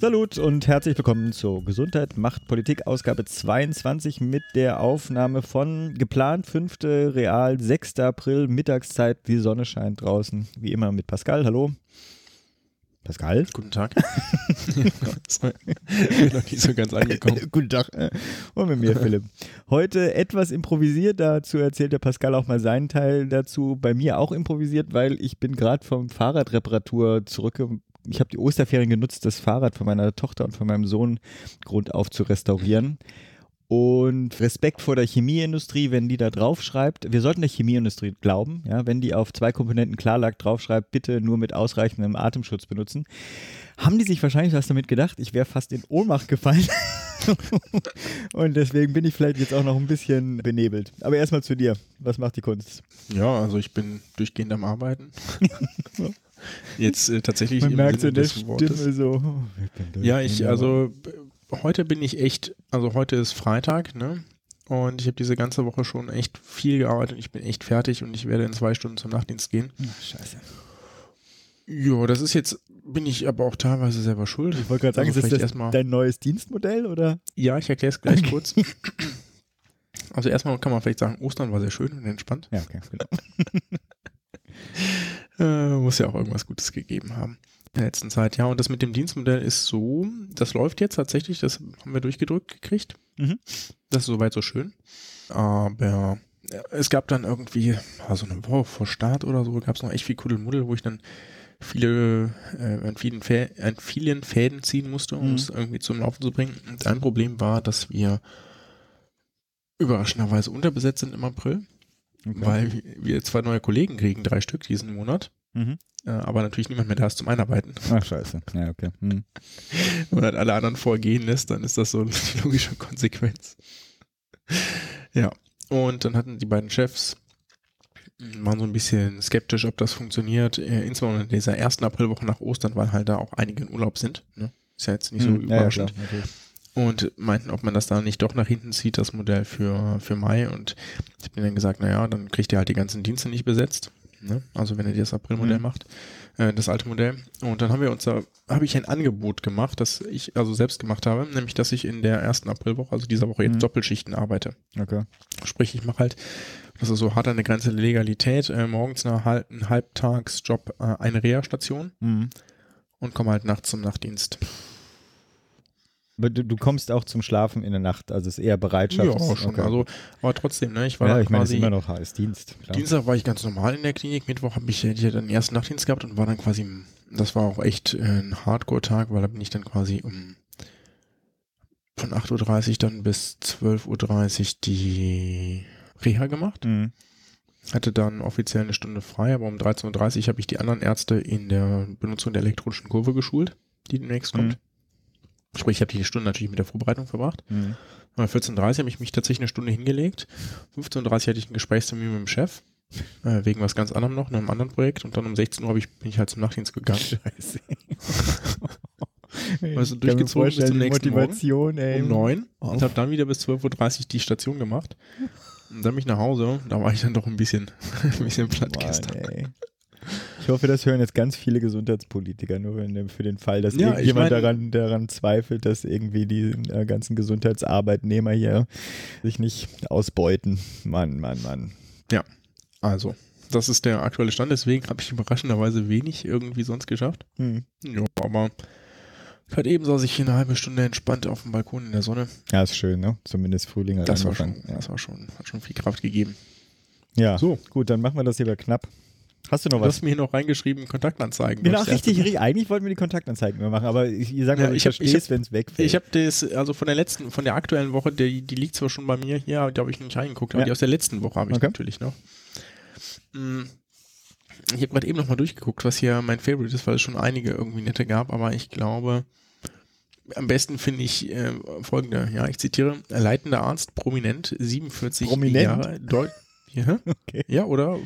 Salut und herzlich willkommen zur Gesundheit macht Politik Ausgabe 22 mit der Aufnahme von geplant 5. Real 6. April Mittagszeit. Die Sonne scheint draußen. Wie immer mit Pascal. Hallo. Pascal? Guten Tag. ich bin noch nicht so ganz angekommen. Guten Tag. Und mit mir, Philipp. Heute etwas improvisiert, dazu erzählt der Pascal auch mal seinen Teil dazu. Bei mir auch improvisiert, weil ich bin gerade vom Fahrradreparatur zurückgekommen ich habe die Osterferien genutzt, das Fahrrad von meiner Tochter und von meinem Sohn grundauf zu restaurieren. Und Respekt vor der Chemieindustrie, wenn die da draufschreibt, wir sollten der Chemieindustrie glauben, ja, wenn die auf zwei Komponenten Klarlack draufschreibt, bitte nur mit ausreichendem Atemschutz benutzen, haben die sich wahrscheinlich was damit gedacht, ich wäre fast in Ohnmacht gefallen. und deswegen bin ich vielleicht jetzt auch noch ein bisschen benebelt. Aber erstmal zu dir. Was macht die Kunst? Ja, also ich bin durchgehend am Arbeiten. Jetzt äh, tatsächlich Man merkt so in der Stimme so. Oh, ja, ich, also heute bin ich echt, also heute ist Freitag, ne? Und ich habe diese ganze Woche schon echt viel gearbeitet. Ich bin echt fertig und ich werde in zwei Stunden zum Nachtdienst gehen. Ach, scheiße. Ja, das ist jetzt, bin ich aber auch teilweise selber schuld. Ich wollte gerade sagen, also ist das erstmal dein neues Dienstmodell oder? Ja, ich erkläre es gleich kurz. Also erstmal kann man vielleicht sagen, Ostern war sehr schön und entspannt. Ja, okay, genau. Äh, muss ja auch irgendwas Gutes gegeben haben in der letzten Zeit. Ja, und das mit dem Dienstmodell ist so, das läuft jetzt tatsächlich, das haben wir durchgedrückt gekriegt. Mhm. Das ist soweit so schön. Aber es gab dann irgendwie, also eine Woche vor Start oder so, gab es noch echt viel Kuddelmuddel, wo ich dann viele, äh, an, vielen an vielen Fäden ziehen musste, um mhm. es irgendwie zum Laufen zu bringen. Und ein Problem war, dass wir überraschenderweise unterbesetzt sind im April. Okay. Weil wir zwei neue Kollegen kriegen, drei Stück diesen Monat. Mhm. Äh, aber natürlich niemand mehr da ist zum Einarbeiten. Ach, scheiße. Ja, okay. Hm. Wenn man halt alle anderen vorgehen lässt, dann ist das so eine logische Konsequenz. ja. Und dann hatten die beiden Chefs, waren so ein bisschen skeptisch, ob das funktioniert. Äh, insbesondere in dieser ersten Aprilwoche nach Ostern, weil halt da auch einige in Urlaub sind. Ne? Ist ja jetzt nicht so hm, überraschend. Ja, klar, und meinten, ob man das da nicht doch nach hinten zieht, das Modell für, für Mai. Und ich habe dann gesagt, naja, dann kriegt ihr halt die ganzen Dienste nicht besetzt. Ne? Also wenn ihr das Aprilmodell mhm. macht, äh, das alte Modell. Und dann haben wir uns da, habe ich ein Angebot gemacht, das ich also selbst gemacht habe, nämlich dass ich in der ersten Aprilwoche, also dieser Woche jetzt mhm. Doppelschichten arbeite. Okay. Sprich, ich mache halt, das ist so hart an der Grenze der Legalität, äh, morgens nach halb, einen Halbtagsjob äh, eine Reha-Station mhm. und komme halt nachts zum Nachtdienst. Aber du, du, kommst auch zum Schlafen in der Nacht, also es ist eher Bereitschaft. Ja, schon. Okay. Also, aber trotzdem, ne? Ich war ja, ich meine, es ist immer noch heiß Dienst. Klar. Dienstag war ich ganz normal in der Klinik, Mittwoch habe ich, ich den ersten Nachtdienst gehabt und war dann quasi, das war auch echt äh, ein Hardcore-Tag, weil da bin ich dann quasi um von 8.30 Uhr dann bis 12.30 Uhr die Reha gemacht. Mhm. Hatte dann offiziell eine Stunde frei, aber um 13.30 Uhr habe ich die anderen Ärzte in der Benutzung der elektronischen Kurve geschult, die demnächst kommt. Mhm. Sprich, ich habe die Stunde natürlich mit der Vorbereitung verbracht. Mhm. 14.30 Uhr habe ich mich tatsächlich eine Stunde hingelegt. 15.30 Uhr hatte ich einen Gesprächstermin mit dem Chef. Äh, wegen was ganz anderem noch, in einem anderen Projekt. Und dann um 16 Uhr ich, bin ich halt zum Nachtdienst gegangen. Scheiße. also durchgezogen bis zum nächsten Motivation, Morgen ey. um 9 und habe dann wieder bis 12.30 Uhr die Station gemacht. Und dann bin ich nach Hause. Da war ich dann doch ein bisschen, ein bisschen platt Mann, gestern. Ey. Ich hoffe, das hören jetzt ganz viele Gesundheitspolitiker, nur für den Fall, dass ja, jemand daran, daran zweifelt, dass irgendwie die äh, ganzen Gesundheitsarbeitnehmer hier sich nicht ausbeuten. Mann, Mann, Mann. Ja, also, das ist der aktuelle Stand. Deswegen habe ich überraschenderweise wenig irgendwie sonst geschafft. Hm. Ja, aber Gerade eben saß ich hier eine halbe Stunde entspannt auf dem Balkon in der Sonne. Ja, ist schön, ne? Zumindest Frühling hat das angefangen. War schon, ja. Das war schon, hat schon viel Kraft gegeben. Ja, so. gut, dann machen wir das lieber knapp. Hast du noch was? Du hast mir hier noch reingeschrieben, Kontaktanzeigen. Genau, richtig. Eigentlich wollten wir die Kontaktanzeigen mehr machen, aber ich, ich sage mal, ja, ich, ich verstehe es, wenn es wegfällt. Ich habe das, also von der letzten, von der aktuellen Woche, die, die liegt zwar schon bei mir hier, da habe ich nicht reingeguckt, aber ja. die aus der letzten Woche habe ich okay. natürlich noch. Hm, ich habe gerade eben noch mal durchgeguckt, was hier mein Favorite ist, weil es schon einige irgendwie nette gab, aber ich glaube, am besten finde ich äh, folgende, ja, ich zitiere, leitender Arzt, prominent, 47 prominent? Jahre, Deut ja, okay. ja, oder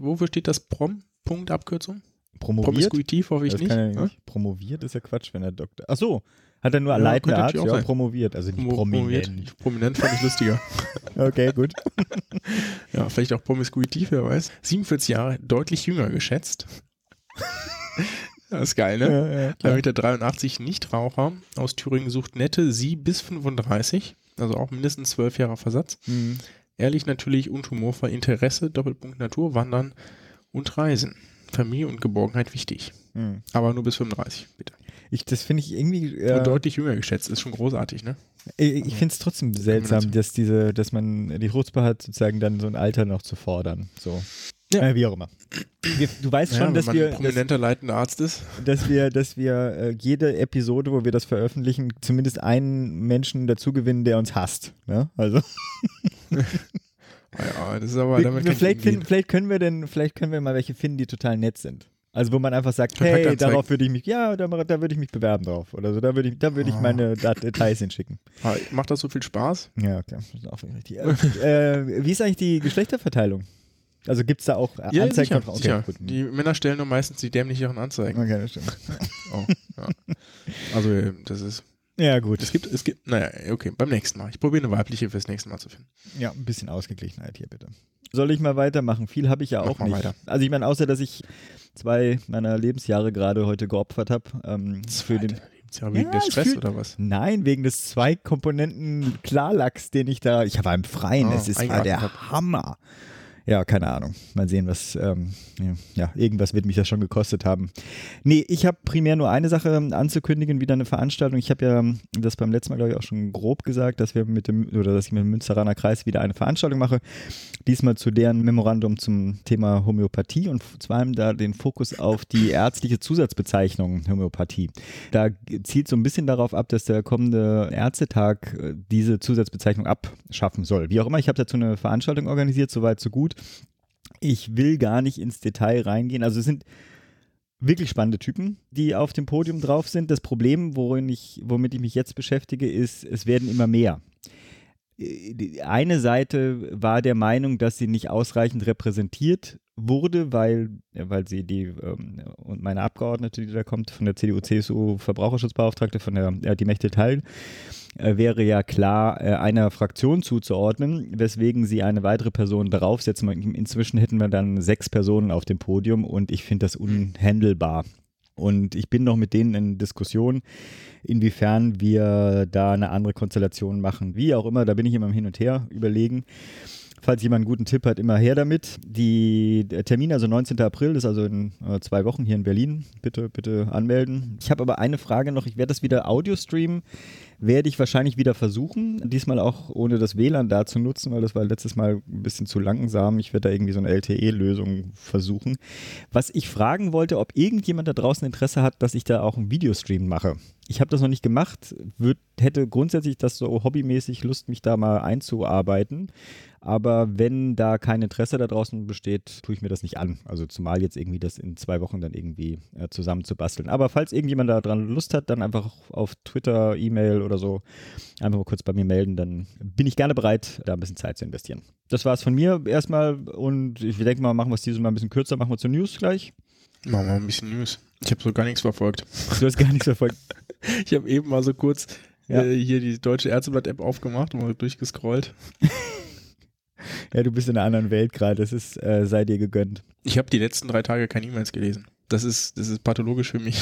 wofür steht das Prom? Punkt Abkürzung? Promoviert? Promiskuitiv hoffe ich nicht. Er ne? nicht. Promoviert ist ja Quatsch, wenn er Doktor. Ach so, hat er nur Ja, leitender könnte Arzt, ja, sein. promoviert, also nicht Promo- prominent. Promoviert. Prominent fand ich lustiger. Okay, gut. ja, vielleicht auch promiskuitiv, wer weiß. 47 Jahre, deutlich jünger geschätzt. das ist geil, ne? Ja, ja, klar. 1,83 Meter Nichtraucher aus Thüringen sucht nette sie bis 35, also auch mindestens 12 Jahre Versatz. Hm. Ehrlich natürlich und humorvoll Interesse, Doppelpunkt Natur, Wandern und Reisen. Familie und Geborgenheit wichtig. Hm. Aber nur bis 35, bitte. Ich, das finde ich irgendwie. Äh, Und deutlich jünger geschätzt, ist schon großartig, ne? ich ich finde es trotzdem seltsam, dass diese, dass man die Chutzpe hat, sozusagen dann so ein Alter noch zu fordern. So. Ja. Äh, wie auch immer. Wir, du weißt Ja, schon, wenn dass wir, ein prominenter leitender Arzt ist. dass, dass wir, dass wir äh, jede Episode, wo wir das veröffentlichen, zumindest einen Menschen dazu gewinnen, der uns hasst. Ne? Also Ja, das ist aber wir, damit wir, vielleicht, finden, vielleicht können wir denn, vielleicht können wir mal welche finden, die total nett sind. Also wo man einfach sagt, hey, darauf würde ich mich, ja, da, da würde ich mich bewerben drauf. Oder so, da würde ich, da würde ich Ah. meine Details hinschicken. Ah, Macht das so viel Spaß? Ja, okay. Das ist auch richtig. äh, wie ist eigentlich die Geschlechterverteilung? Also gibt es da auch äh, Ja, Anzeigen sicher. von Okay, gut. Die Männer stellen nur meistens die dämlicheren Anzeigen. Okay, das stimmt. Oh, ja. Also, äh, das ist. Ja, gut. Es gibt, es gibt, naja, okay, beim nächsten Mal. Ich probiere eine weibliche fürs nächste Mal zu finden. Ja, ein bisschen Ausgeglichenheit hier bitte. Soll ich mal weitermachen? Viel habe ich ja auch nicht. weiter. Also ich meine, außer dass ich zwei meiner Lebensjahre gerade heute geopfert habe. Ähm, für den, Ja, wegen Ja, des Stress fühl- oder was? Nein, wegen des zwei Komponenten Klarlachs, den ich da. Ich war im Freien, Ah, es ist war der hab. Hammer. Ja, keine Ahnung. Mal sehen, was. Ähm, ja, irgendwas wird mich das schon gekostet haben. Nee, ich habe primär nur eine Sache anzukündigen, wieder eine Veranstaltung. Ich habe ja das beim letzten Mal, glaube ich, auch schon grob gesagt, dass wir mit dem, oder dass ich mit dem Münsteraner Kreis wieder eine Veranstaltung mache. Diesmal zu deren Memorandum zum Thema Homöopathie und vor allem da den Fokus auf die ärztliche Zusatzbezeichnung Homöopathie. Da zielt so ein bisschen darauf ab, dass der kommende Ärztetag äh, diese Zusatzbezeichnung abschaffen soll. Wie auch immer, ich habe dazu eine Veranstaltung organisiert, soweit so gut. Ich will gar nicht ins Detail reingehen. Also es sind wirklich spannende Typen, die auf dem Podium drauf sind. Das Problem, worin ich, womit ich mich jetzt beschäftige, ist, es werden immer mehr. Äh, Eine Seite war der Meinung, dass sie nicht ausreichend repräsentiert wurde, weil, ja, weil sie die ähm, und meine Abgeordnete, die da kommt, von der CDU, CSU, Verbraucherschutzbeauftragte, von der, äh, die Mächte teilen, äh, wäre ja klar äh, einer Fraktion zuzuordnen, weswegen sie eine weitere Person draufsetzen. Inzwischen hätten wir dann sechs Personen auf dem Podium und ich finde das unhandelbar. Und ich bin noch mit denen in Diskussion, inwiefern wir da eine andere Konstellation machen. Wie auch immer, da bin ich immer im Hin und Her überlegen. Falls jemand einen guten Tipp hat, immer her damit. Die Termin, also 19. April, ist also in äh, zwei Wochen hier in Berlin. Bitte, bitte anmelden. Ich habe aber eine Frage noch. Ich werde das wieder Audio streamen. Werde ich wahrscheinlich wieder versuchen. Diesmal auch ohne das WLAN da zu nutzen, weil das war letztes Mal ein bisschen zu langsam. Ich werde da irgendwie so eine LTE-Lösung versuchen. Was ich fragen wollte, ob irgendjemand da draußen Interesse hat, dass ich da auch einen Videostream mache. Ich habe das noch nicht gemacht, würd, hätte grundsätzlich das so hobbymäßig Lust, mich da mal einzuarbeiten. Aber wenn da kein Interesse da draußen besteht, tue ich mir das nicht an. Also zumal jetzt irgendwie das in zwei Wochen dann irgendwie äh, zusammenzubasteln. Aber falls irgendjemand da dran Lust hat, dann einfach auf Twitter, E-Mail oder so einfach mal kurz bei mir melden, dann bin ich gerne bereit, da ein bisschen Zeit zu investieren. Das war es von mir erstmal und ich denke mal, machen wir es dieses Mal ein bisschen kürzer, machen wir zur News gleich. Machen wir ein bisschen News. Ich habe so gar nichts verfolgt. Du hast gar nichts verfolgt. Ich habe eben mal so kurz Ja. äh, hier die Deutsche Ärzteblatt-App aufgemacht und mal durchgescrollt. Ja, du bist in einer anderen Welt gerade, das ist, äh, sei dir gegönnt. Ich habe die letzten drei Tage keine E-Mails gelesen. Das ist, das ist pathologisch für mich.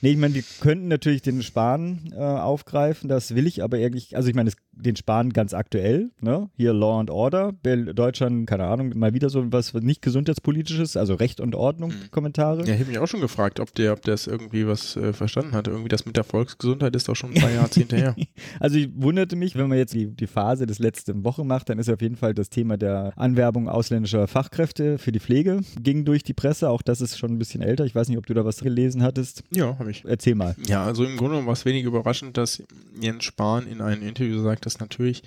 Nee, ich meine, wir könnten natürlich den Spahn äh, aufgreifen, das will ich aber eigentlich, also ich meine, es- den Spahn ganz aktuell, ne? Hier Law and Order, Deutschland, keine Ahnung, mal wieder so was was nicht gesundheitspolitisches, also Recht und Ordnung Mhm. Kommentare. Ja, ich habe mich auch schon gefragt, ob der, ob der es irgendwie was äh, verstanden hatte. Irgendwie das mit der Volksgesundheit ist doch schon ein paar Jahrzehnte her. Also ich wunderte mich, wenn man jetzt die, die Phase des letzten Woche macht, dann ist auf jeden Fall das Thema der Anwerbung ausländischer Fachkräfte für die Pflege ging durch die Presse. Auch das ist schon ein bisschen älter. Ich weiß nicht, ob du da was gelesen hattest. Ja, habe ich. Erzähl mal. Ja, also im Grunde war es wenig überraschend, dass Jens Spahn in einem Interview sagt, dass natürlich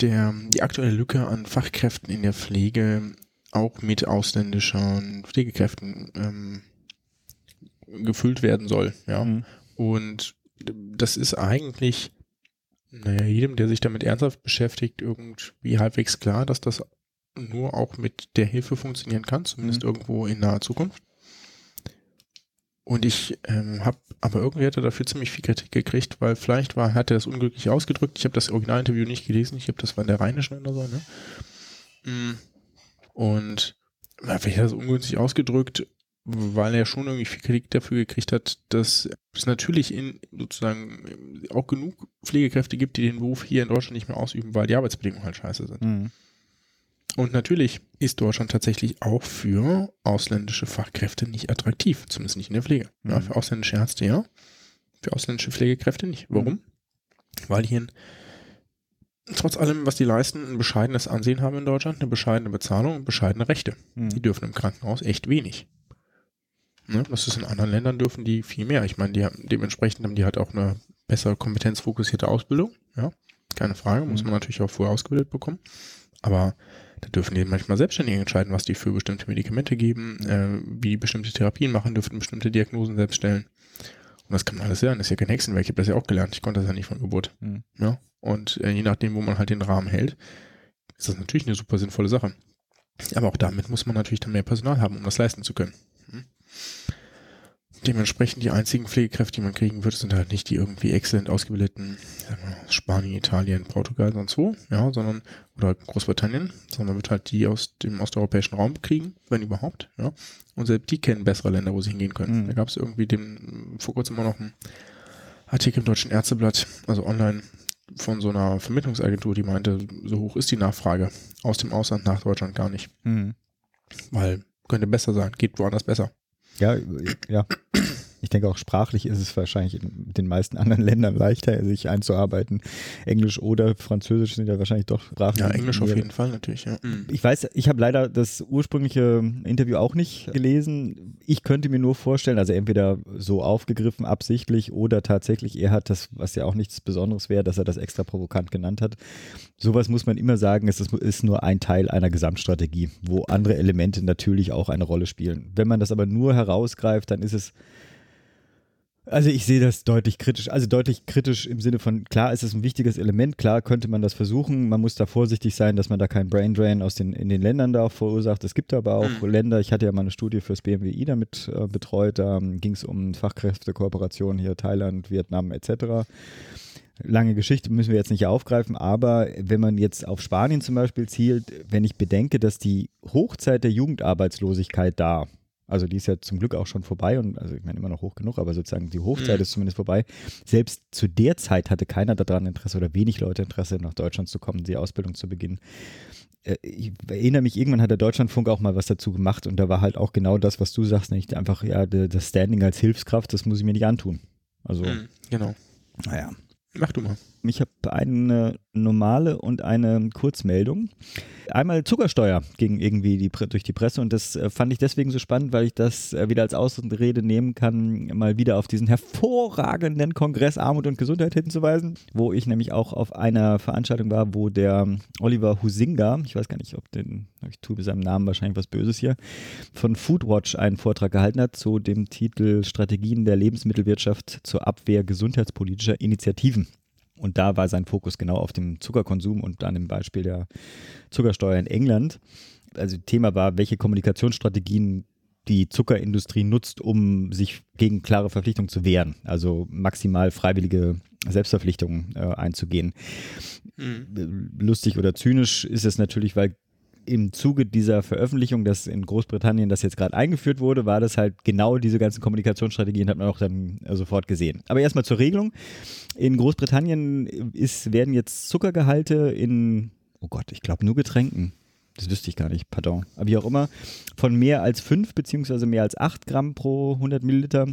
der, die aktuelle Lücke an Fachkräften in der Pflege auch mit ausländischen Pflegekräften ähm, gefüllt werden soll. Ja. Mhm. Und das ist eigentlich, naja, jedem, der sich damit ernsthaft beschäftigt, irgendwie halbwegs klar, dass das nur auch mit der Hilfe funktionieren kann, zumindest Mhm. irgendwo in naher Zukunft. Und ich ähm, habe, aber irgendwie hat er dafür ziemlich viel Kritik gekriegt, weil vielleicht war, hat er das unglücklich ausgedrückt. Ich habe das Originalinterview nicht gelesen, ich habe das war in der Rheinischen oder so, ne? Mm. Und vielleicht hat er das ungünstig ausgedrückt, weil er schon irgendwie viel Kritik dafür gekriegt hat, dass es natürlich in sozusagen auch genug Pflegekräfte gibt, die den Beruf hier in Deutschland nicht mehr ausüben, weil die Arbeitsbedingungen halt scheiße sind. Mhm. Und natürlich ist Deutschland tatsächlich auch für ausländische Fachkräfte nicht attraktiv, zumindest nicht in der Pflege. Ja, Mhm. für ausländische Ärzte ja, für ausländische Pflegekräfte nicht. Warum? Weil hier ein, trotz allem, was die leisten, ein bescheidenes Ansehen haben in Deutschland, eine bescheidene Bezahlung und bescheidene Rechte. Mhm. Die dürfen im Krankenhaus echt wenig. Ne? Das ist in anderen Ländern dürfen die viel mehr. Ich meine, die haben, dementsprechend haben die halt auch eine bessere kompetenzfokussierte Ausbildung. Ja, keine Frage, muss Mhm. man natürlich auch vorher ausgebildet bekommen. Aber da dürfen die manchmal selbstständig entscheiden, was die für bestimmte Medikamente geben, äh, wie bestimmte Therapien machen, dürften bestimmte Diagnosen selbst stellen. Und das kann man alles lernen. Das ist ja kein Hexenwerk. Ich habe das ja auch gelernt. Ich konnte das ja nicht von Geburt. Mhm. Ja. Und äh, je nachdem, wo man halt den Rahmen hält, ist das natürlich eine super sinnvolle Sache. Aber auch damit muss man natürlich dann mehr Personal haben, um das leisten zu können. Hm. Dementsprechend die einzigen Pflegekräfte, die man kriegen wird, sind halt nicht die irgendwie exzellent ausgebildeten Spanien, Italien, Portugal, sonst wo, ja, sondern oder Großbritannien, sondern man wird halt die aus dem osteuropäischen Raum kriegen, wenn überhaupt, ja. Und selbst die kennen bessere Länder, wo sie hingehen können. Mhm. Da gab es irgendwie dem vor kurzem mal noch einen Artikel im Deutschen Ärzteblatt, also online von so einer Vermittlungsagentur, die meinte, so hoch ist die Nachfrage aus dem Ausland nach Deutschland gar nicht, Mhm. weil könnte besser sein, geht woanders besser. ja, jah. Ich denke auch sprachlich ist es wahrscheinlich in den meisten anderen Ländern leichter, sich einzuarbeiten. Englisch oder Französisch sind ja wahrscheinlich doch Sprachen. Ja, Englisch auf jeden Fall natürlich, ja. Ich weiß, ich habe leider das ursprüngliche Interview auch nicht gelesen. Ich könnte mir nur vorstellen, also entweder so aufgegriffen absichtlich oder tatsächlich, er hat das, was ja auch nichts Besonderes wäre, dass er das extra provokant genannt hat. Sowas muss man immer sagen, es ist nur ein Teil einer Gesamtstrategie, wo andere Elemente natürlich auch eine Rolle spielen. Wenn man das aber nur herausgreift, dann ist es also ich sehe das deutlich kritisch. Also deutlich kritisch im Sinne von, klar ist es ein wichtiges Element, klar könnte man das versuchen. Man muss da vorsichtig sein, dass man da keinen Braindrain aus den, in den Ländern da auch verursacht. Es gibt aber auch Länder, ich hatte ja mal eine Studie fürs BMWI damit äh, betreut, da ähm, ging es um Fachkräftekooperationen hier Thailand, Vietnam etc. Lange Geschichte müssen wir jetzt nicht aufgreifen, aber wenn man jetzt auf Spanien zum Beispiel zielt, wenn ich bedenke, dass die Hochzeit der Jugendarbeitslosigkeit da, also die ist ja zum Glück auch schon vorbei und also ich meine immer noch hoch genug, aber sozusagen die Hochzeit Mhm. ist zumindest vorbei. Selbst zu der Zeit hatte keiner daran Interesse oder wenig Leute Interesse, nach Deutschland zu kommen, die Ausbildung zu beginnen. Äh, Ich erinnere mich, irgendwann hat der Deutschlandfunk auch mal was dazu gemacht und da war halt auch genau das, was du sagst, nicht einfach, ja, das Standing als Hilfskraft, das muss ich mir nicht antun. Also, Mhm, Genau. naja. Mach du mal. Ich habe eine normale und eine Kurzmeldung. Einmal Zuckersteuer ging irgendwie die, durch die Presse und das äh, fand ich deswegen so spannend, weil ich das äh, wieder als Ausrede nehmen kann, mal wieder auf diesen hervorragenden Kongress Armut und Gesundheit hinzuweisen, wo ich nämlich auch auf einer Veranstaltung war, wo der Oliver Husinga, ich weiß gar nicht, ob den, ich tue mit seinem Namen wahrscheinlich was Böses hier, von Foodwatch einen Vortrag gehalten hat zu dem Titel Strategien der Lebensmittelwirtschaft zur Abwehr gesundheitspolitischer Initiativen. Und da war sein Fokus genau auf dem Zuckerkonsum und an dem Beispiel der Zuckersteuer in England. Also Thema war, welche Kommunikationsstrategien die Zuckerindustrie nutzt, um sich gegen klare Verpflichtungen zu wehren. Also maximal freiwillige Selbstverpflichtungen äh, einzugehen. Mhm. Lustig oder zynisch ist es natürlich, weil im Zuge dieser Veröffentlichung, dass in Großbritannien das jetzt gerade eingeführt wurde, war das halt genau diese ganzen Kommunikationsstrategien, hat man auch dann äh, sofort gesehen. Aber erstmal zur Regelung. In Großbritannien ist, werden jetzt Zuckergehalte in, oh Gott, ich glaube nur Getränken. Das wüsste ich gar nicht, pardon. Aber wie auch immer, von mehr als 5 beziehungsweise mehr als 8 Gramm pro 100 Milliliter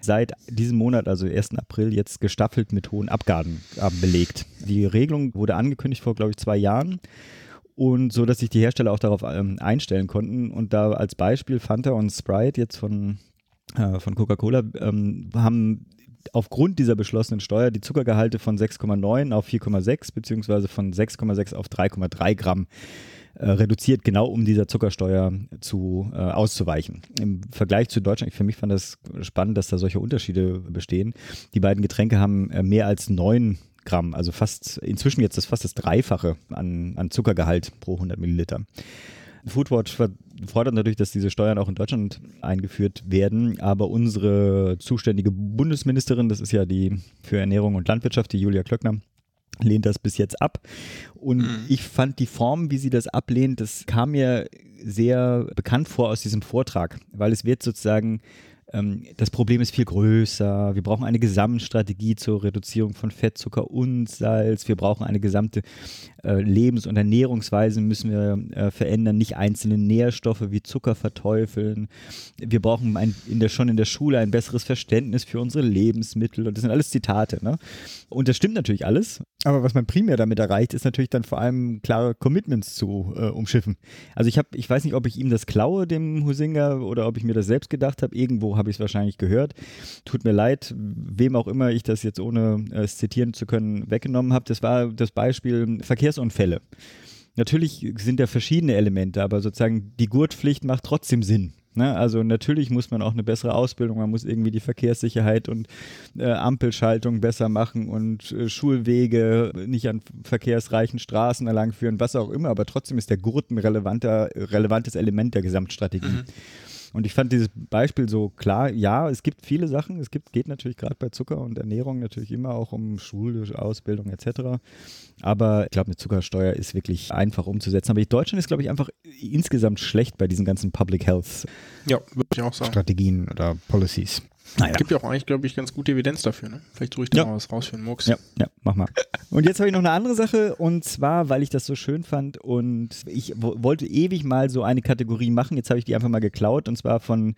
seit diesem Monat, also 1. April, jetzt gestaffelt mit hohen Abgaben äh, belegt. Die Regelung wurde angekündigt vor, glaube ich, zwei Jahren und so, dass sich die Hersteller auch darauf ähm, einstellen konnten. Und da als Beispiel Fanta und Sprite jetzt von, äh, von Coca-Cola ähm, haben aufgrund dieser beschlossenen Steuer die Zuckergehalte von 6,9 auf 4,6 beziehungsweise von 6,6 auf 3,3 Gramm äh, reduziert, genau um dieser Zuckersteuer zu, äh, auszuweichen. Im Vergleich zu Deutschland, für mich fand das spannend, dass da solche Unterschiede bestehen. Die beiden Getränke haben äh, mehr als 9 Gramm, also fast inzwischen jetzt das fast das Dreifache an, an Zuckergehalt pro 100 Milliliter. Foodwatch fordert natürlich, dass diese Steuern auch in Deutschland eingeführt werden, aber unsere zuständige Bundesministerin, das ist ja die für Ernährung und Landwirtschaft, die Julia Klöckner, lehnt das bis jetzt ab. Und mhm. ich fand die Form, wie sie das ablehnt, das kam mir sehr bekannt vor aus diesem Vortrag, weil es wird sozusagen ähm, das Problem ist viel größer. Wir brauchen eine Gesamtstrategie zur Reduzierung von Fett, Zucker und Salz. Wir brauchen eine gesamte äh, Lebens- und Ernährungsweise müssen wir äh, verändern, nicht einzelne Nährstoffe wie Zucker verteufeln. Wir brauchen ein, in der, schon in der Schule ein besseres Verständnis für unsere Lebensmittel. Und das sind alles Zitate. Ne? Und das stimmt natürlich alles. Aber was man primär damit erreicht, ist natürlich dann vor allem klare Commitments zu äh, umschiffen. Also ich habe, ich weiß nicht, ob ich ihm das klaue, dem Husinger, oder ob ich mir das selbst gedacht habe. Irgendwo habe ich es wahrscheinlich gehört. Tut mir leid, wem auch immer ich das jetzt ohne äh, es zitieren zu können weggenommen habe. Das war das Beispiel Verkehrsunfälle. Natürlich sind da verschiedene Elemente, aber sozusagen die Gurtpflicht macht trotzdem Sinn. Ne? Also natürlich muss man auch eine bessere Ausbildung, man muss irgendwie die Verkehrssicherheit und äh, Ampelschaltung besser machen und äh, Schulwege nicht an verkehrsreichen Straßen erlangführen, was auch immer, aber trotzdem ist der Gurt ein relevanter, relevantes Element der Gesamtstrategie. Mhm. Und ich fand dieses Beispiel so klar, ja, es gibt viele Sachen, es gibt, geht natürlich gerade bei Zucker und Ernährung natürlich immer auch um Schule, Ausbildung etc. Aber ich glaube, eine Zuckersteuer ist wirklich einfach umzusetzen. Aber Deutschland ist, glaube ich, einfach insgesamt schlecht bei diesen ganzen Public Health ja, ich auch sagen. Strategien oder Policies. Naja. Gibt ja auch eigentlich, glaube ich, ganz gute Evidenz dafür. Ne? Vielleicht ruhig ich da ja. mal was raus für den Murks. Ja, ja, mach mal. Und jetzt habe ich noch eine andere Sache und zwar, weil ich das so schön fand und ich wollte ewig mal so eine Kategorie machen. Jetzt habe ich die einfach mal geklaut und zwar von,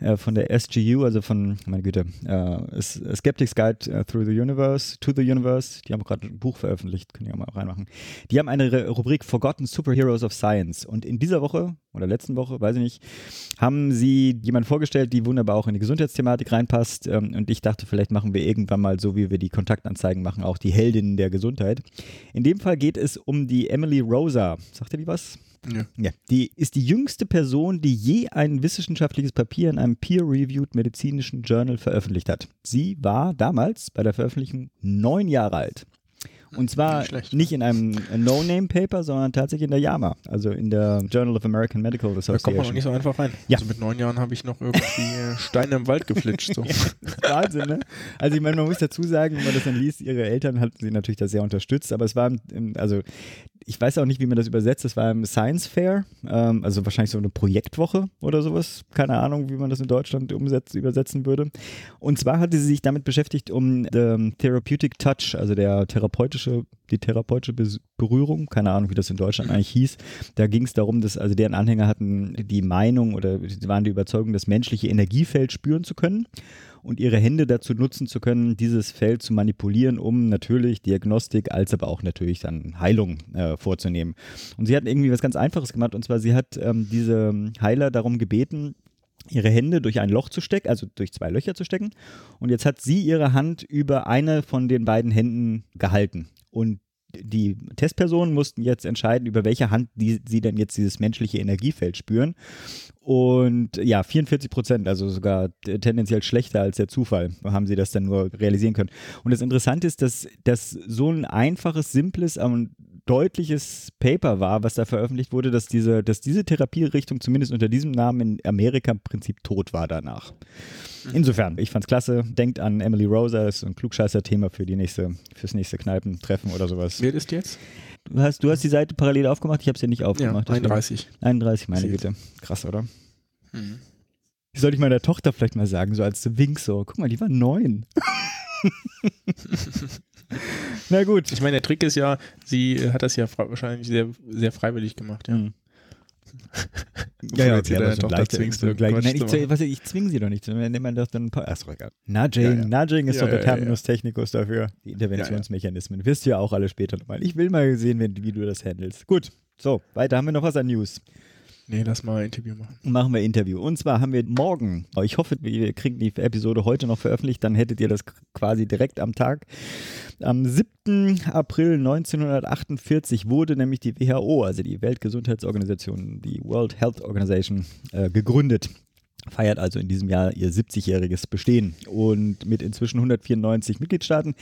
äh, von der SGU, also von, meine Güte, äh, Skeptics Guide uh, Through the Universe, To the Universe. Die haben gerade ein Buch veröffentlicht, können auch mal reinmachen. Die haben eine Rubrik Forgotten Superheroes of Science und in dieser Woche oder letzten Woche, weiß ich nicht, haben sie jemanden vorgestellt, die wunderbar auch in die Gesundheitsthematik reinpasst. Ähm, und ich dachte, vielleicht machen wir irgendwann mal so, wie wir die Kontaktanzeigen machen, auch die Heldinnen der Gesundheit. In dem Fall geht es um die Emily Rosa. Sagt ihr die was? Ja. ja. Die ist die jüngste Person, die je ein wissenschaftliches Papier in einem peer-reviewed medizinischen Journal veröffentlicht hat. Sie war damals bei der Veröffentlichung neun Jahre alt. Und zwar nicht, nicht in einem No-Name-Paper, sondern tatsächlich in der JAMA, also in der Journal of American Medical Association. Da kommt man noch nicht so einfach rein. Ja. Also mit neun Jahren habe ich noch irgendwie Steine im Wald geflitscht. So. Wahnsinn, ne? Also ich meine, man muss dazu sagen, wenn man das dann liest, ihre Eltern hatten sie natürlich da sehr unterstützt, aber es war, also ich weiß auch nicht, wie man das übersetzt. Das war im Science Fair, ähm, also wahrscheinlich so eine Projektwoche oder sowas. Keine Ahnung, wie man das in Deutschland umsetzt, übersetzen würde. Und zwar hatte sie sich damit beschäftigt, um the Therapeutic Touch, also der therapeutische, die therapeutische Berührung, keine Ahnung, wie das in Deutschland eigentlich hieß. Da ging es darum, dass also deren Anhänger hatten die Meinung oder waren die Überzeugung, das menschliche Energiefeld spüren zu können und ihre Hände dazu nutzen zu können, dieses Feld zu manipulieren, um natürlich Diagnostik als aber auch natürlich dann Heilung äh, vorzunehmen. Und sie hat irgendwie was ganz Einfaches gemacht und zwar sie hat ähm, diese Heiler darum gebeten, ihre Hände durch ein Loch zu stecken, also durch zwei Löcher zu stecken. Und jetzt hat sie ihre Hand über eine von den beiden Händen gehalten. Und die Testpersonen mussten jetzt entscheiden, über welche Hand die, sie denn jetzt dieses menschliche Energiefeld spüren. Und ja, 44 Prozent, also sogar tendenziell schlechter als der Zufall, haben sie das dann nur realisieren können. Und das Interessante ist, dass das so ein einfaches, simples und deutliches Paper war, was da veröffentlicht wurde, dass diese, dass diese Therapierichtung zumindest unter diesem Namen in Amerika im Prinzip tot war danach. Insofern, ich fand's klasse. Denkt an Emily Rosa, das ist ein klugscheißer-Thema für die nächste, fürs nächste Kneipentreffen oder sowas. Wer ist jetzt? Du hast, du hast die Seite parallel aufgemacht, ich habe sie ja nicht aufgemacht. Ja, 31. 31, meine Güte. Krass, oder? Mhm. Soll ich meiner Tochter vielleicht mal sagen, so als Wink so, guck mal, die war neun. Na gut. Ich meine, der Trick ist ja, sie hat das ja wahrscheinlich sehr, sehr freiwillig gemacht, ja. Mhm. Ja, ja, okay, aber so gleich, zwingst du. Gleich, nein, ich, was, ich zwinge sie doch nicht. Wenn man das dann. Achso, egal. Nudging, ja, ja. Nudging ist ja, doch der Terminus technicus dafür. Die Interventionsmechanismen. Wisst ihr auch alle später nochmal. Ich will mal sehen, wie, wie du das handelst. Gut, so, weiter haben wir noch was an News. Nee, lass mal ein Interview machen. Machen wir Interview. Und zwar haben wir morgen, ich hoffe, wir kriegen die Episode heute noch veröffentlicht, dann hättet ihr das quasi direkt am Tag. Am 7. April 1948 wurde nämlich die WHO, also die Weltgesundheitsorganisation, die World Health Organization, äh, gegründet. Feiert also in diesem Jahr ihr 70-jähriges Bestehen. Und mit inzwischen 194 Mitgliedstaaten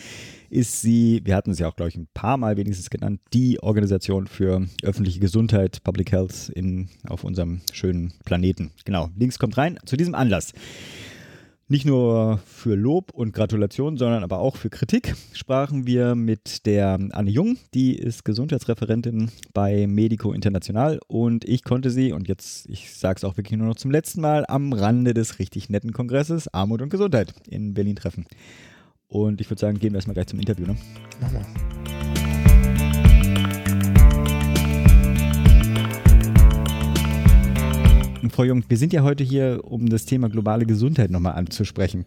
ist sie, wir hatten sie auch, glaube ich, ein paar Mal wenigstens genannt, die Organisation für öffentliche Gesundheit, Public Health in, auf unserem schönen Planeten. Genau, Links kommt rein zu diesem Anlass nicht nur für Lob und Gratulation, sondern aber auch für Kritik sprachen wir mit der Anne Jung, die ist Gesundheitsreferentin bei Medico International und ich konnte sie, und jetzt, ich sage es auch wirklich nur noch zum letzten Mal, am Rande des richtig netten Kongresses Armut und Gesundheit in Berlin treffen. Und ich würde sagen, gehen wir erstmal gleich zum Interview. Ne? Machen wir. Frau Jung, wir sind ja heute hier, um das Thema globale Gesundheit nochmal anzusprechen.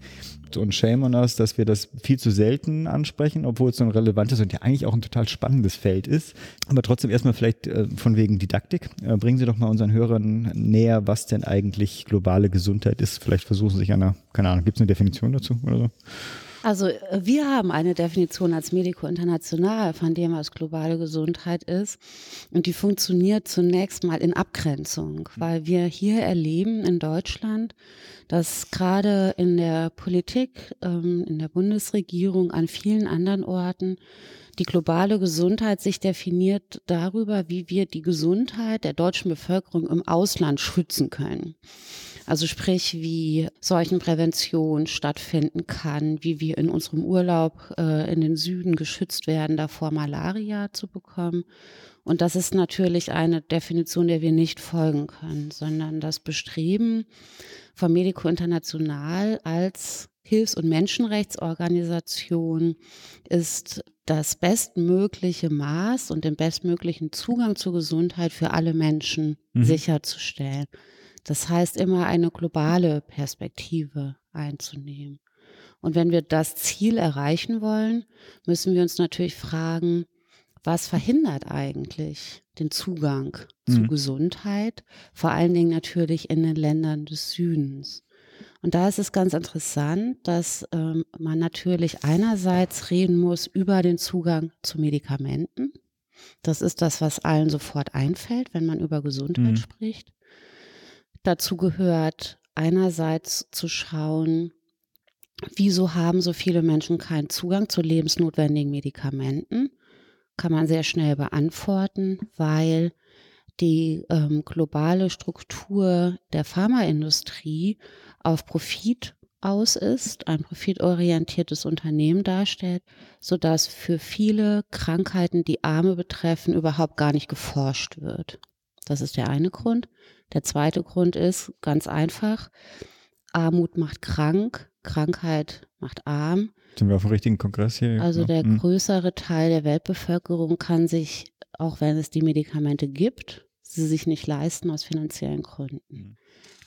Und shame on us, dass wir das viel zu selten ansprechen, obwohl es so ein relevantes und ja eigentlich auch ein total spannendes Feld ist. Aber trotzdem erstmal vielleicht äh, von wegen Didaktik. Äh, bringen Sie doch mal unseren Hörern näher, was denn eigentlich globale Gesundheit ist. Vielleicht versuchen Sie sich einer, keine Ahnung, gibt es eine Definition dazu oder so? Also äh, wir haben eine Definition als Medico International von dem, was globale Gesundheit ist. Und die funktioniert zunächst mal in Abgrenzung, weil wir hier erleben in Deutschland, dass gerade in der Politik, ähm, in der Bundesregierung, an vielen anderen Orten die globale Gesundheit sich definiert darüber, wie wir die Gesundheit der deutschen Bevölkerung im Ausland schützen können. Also sprich, wie Seuchenprävention stattfinden kann, wie wir in unserem Urlaub äh, in den Süden geschützt werden, davor Malaria zu bekommen. Und das ist natürlich eine Definition, der wir nicht folgen können, sondern das Bestreben von Medico International als Hilfs- und Menschenrechtsorganisation ist das bestmögliche Maß und den bestmöglichen Zugang zur Gesundheit für alle Menschen mhm. sicherzustellen. Das heißt, immer eine globale Perspektive einzunehmen. Und wenn wir das Ziel erreichen wollen, müssen wir uns natürlich fragen, was verhindert eigentlich den Zugang mhm. zu Gesundheit, vor allen Dingen natürlich in den Ländern des Südens. Und da ist es ganz interessant, dass ähm, man natürlich einerseits reden muss über den Zugang zu Medikamenten. Das ist das, was allen sofort einfällt, wenn man über Gesundheit mhm. spricht. Dazu gehört einerseits zu schauen, wieso haben so viele Menschen keinen Zugang zu lebensnotwendigen Medikamenten? Kann man sehr schnell beantworten, weil die ähm, globale Struktur der Pharmaindustrie auf Profit aus ist, ein profitorientiertes Unternehmen darstellt, sodass für viele Krankheiten, die Arme betreffen, überhaupt gar nicht geforscht wird. Das ist der eine Grund. Der zweite Grund ist ganz einfach, Armut macht krank, Krankheit macht arm. Sind wir auf dem richtigen Kongress hier? Also der mhm. größere Teil der Weltbevölkerung kann sich, auch wenn es die Medikamente gibt, sie sich nicht leisten aus finanziellen Gründen. Mhm.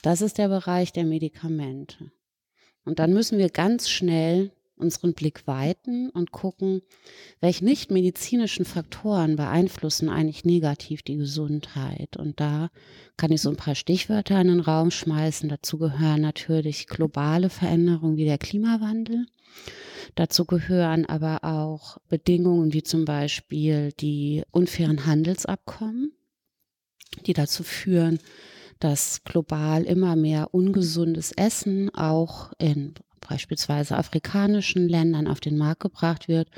Das ist der Bereich der Medikamente. Und dann müssen wir ganz schnell unseren Blick weiten und gucken, welche nicht medizinischen Faktoren beeinflussen eigentlich negativ die Gesundheit. Und da kann ich so ein paar Stichwörter in den Raum schmeißen. Dazu gehören natürlich globale Veränderungen wie der Klimawandel. Dazu gehören aber auch Bedingungen wie zum Beispiel die unfairen Handelsabkommen, die dazu führen, dass global immer mehr ungesundes Essen auch in beispielsweise afrikanischen Ländern auf den Markt gebracht wird,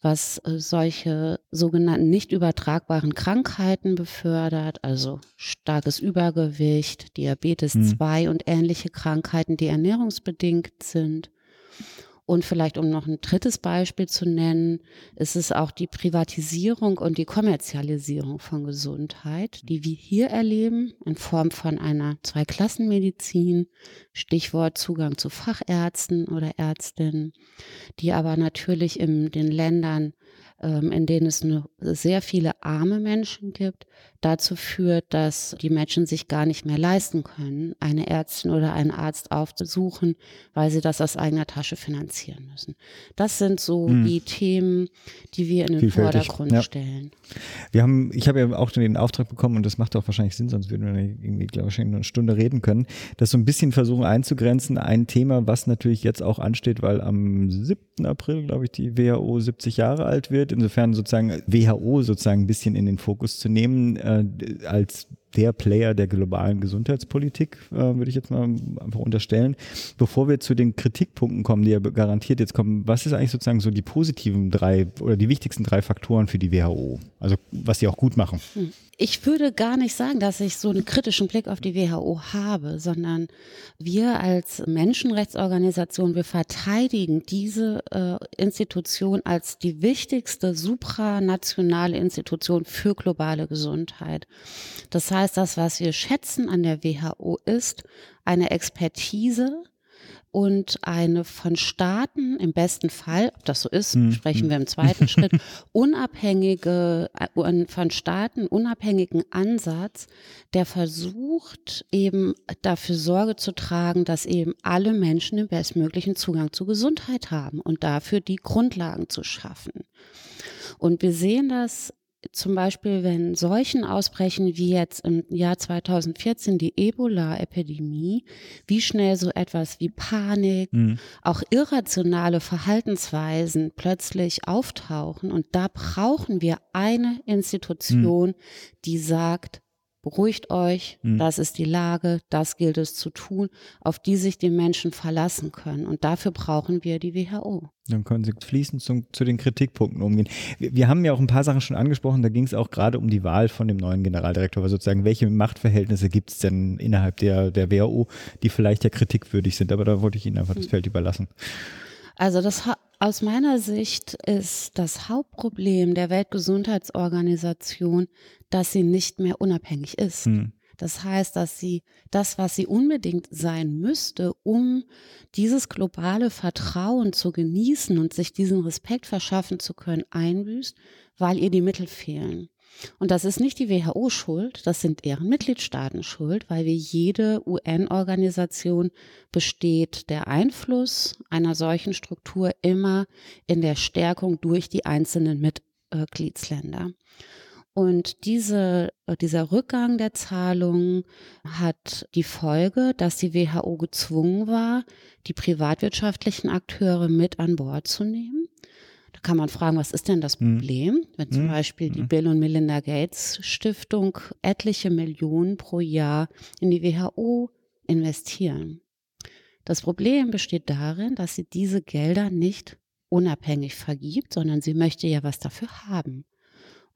was äh, solche sogenannten nicht übertragbaren Krankheiten befördert, also starkes Übergewicht, Diabetes hm. 2 und ähnliche Krankheiten, die ernährungsbedingt sind. Und vielleicht, um noch ein drittes Beispiel zu nennen, ist es auch die Privatisierung und die Kommerzialisierung von Gesundheit, die wir hier erleben in Form von einer Zweiklassenmedizin, Stichwort Zugang zu Fachärzten oder Ärztinnen, die aber natürlich in den Ländern ähm, in denen es nur sehr viele arme Menschen gibt, dazu führt, dass die Menschen sich gar nicht mehr leisten können, eine Ärztin oder einen Arzt aufzusuchen, weil sie das aus eigener Tasche finanzieren müssen. Das sind so hm. die Themen, die wir in den Vordergrund ja. stellen. Wir haben, ich habe ja auch den Auftrag bekommen, und das macht auch wahrscheinlich Sinn, sonst würden wir irgendwie, glaube ich, eine Stunde reden können, das so ein bisschen versuchen einzugrenzen. Ein Thema, was natürlich jetzt auch ansteht, weil am 7. April, glaube ich, die WHO 70 Jahre alt wird. Insofern sozusagen WHO sozusagen ein bisschen in den Fokus zu nehmen, äh, als der Player der globalen Gesundheitspolitik, äh, würde ich jetzt mal einfach unterstellen. Bevor wir zu den Kritikpunkten kommen, die ja garantiert jetzt kommen, was ist eigentlich sozusagen so die positiven drei oder die wichtigsten drei Faktoren für die WHO? Also was sie auch gut machen. Hm. Ich würde gar nicht sagen, dass ich so einen kritischen Blick auf die WHO habe, sondern wir als Menschenrechtsorganisation, wir verteidigen diese äh, Institution als die wichtigste supranationale Institution für globale Gesundheit. Das heißt, das, was wir schätzen an der WHO, ist eine Expertise, und eine von Staaten, im besten Fall, ob das so ist, hm. sprechen hm. wir im zweiten Schritt, unabhängige, äh, von Staaten unabhängigen Ansatz, der versucht eben dafür Sorge zu tragen, dass eben alle Menschen den bestmöglichen Zugang zu Gesundheit haben und dafür die Grundlagen zu schaffen. Und wir sehen das zum Beispiel, wenn Seuchen ausbrechen, wie jetzt im Jahr 2014 die Ebola-Epidemie, wie schnell so etwas wie Panik, mhm. auch irrationale Verhaltensweisen plötzlich auftauchen. Und da brauchen wir eine Institution, mhm. die sagt, beruhigt euch, mhm. das ist die Lage, das gilt es zu tun, auf die sich die Menschen verlassen können. Und dafür brauchen wir die WHO. Dann können Sie fließend zum, zu den Kritikpunkten umgehen. Wir, wir, haben ja auch ein paar Sachen schon angesprochen, da ging es auch gerade um die Wahl von dem neuen Generaldirektor, weil sozusagen, welche Machtverhältnisse gibt es denn innerhalb der, der WHO, die vielleicht ja kritikwürdig sind, aber da wollte ich Ihnen einfach das hm. Feld überlassen. Also das aus meiner Sicht ist das Hauptproblem der Weltgesundheitsorganisation, dass sie nicht mehr unabhängig ist. Hm. Das heißt, dass sie das, was sie unbedingt sein müsste, um dieses globale Vertrauen zu genießen und sich diesen Respekt verschaffen zu können, einbüßt, weil ihr die Mittel fehlen. Und das ist nicht die WHO schuld, das sind deren Mitgliedstaaten schuld, weil wie jede UN-Organisation besteht der Einfluss einer solchen Struktur immer in der Stärkung durch die einzelnen Mitgliedsländer. Und diese, dieser Rückgang der Zahlungen hat die Folge, dass die WHO gezwungen war, die privatwirtschaftlichen Akteure mit an Bord zu nehmen. Da kann man fragen, was ist denn das hm. Problem, wenn zum hm. Beispiel die hm. Bill und Melinda Gates Stiftung etliche Millionen pro Jahr in die WHO investieren. Das Problem besteht darin, dass sie diese Gelder nicht unabhängig vergibt, sondern sie möchte ja was dafür haben.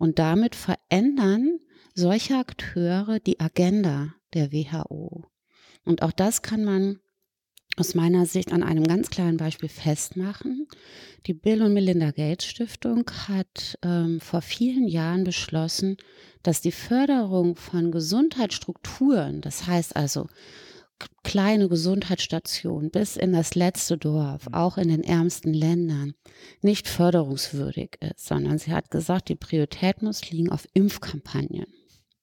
Und damit verändern solche Akteure die Agenda der WHO. Und auch das kann man aus meiner Sicht an einem ganz kleinen Beispiel festmachen. Die Bill und Melinda Gates Stiftung hat ähm, vor vielen Jahren beschlossen, dass die Förderung von Gesundheitsstrukturen, das heißt also kleine Gesundheitsstationen bis in das letzte Dorf, mhm. auch in den ärmsten Ländern, nicht förderungswürdig ist, sondern sie hat gesagt, die Priorität muss liegen auf Impfkampagnen.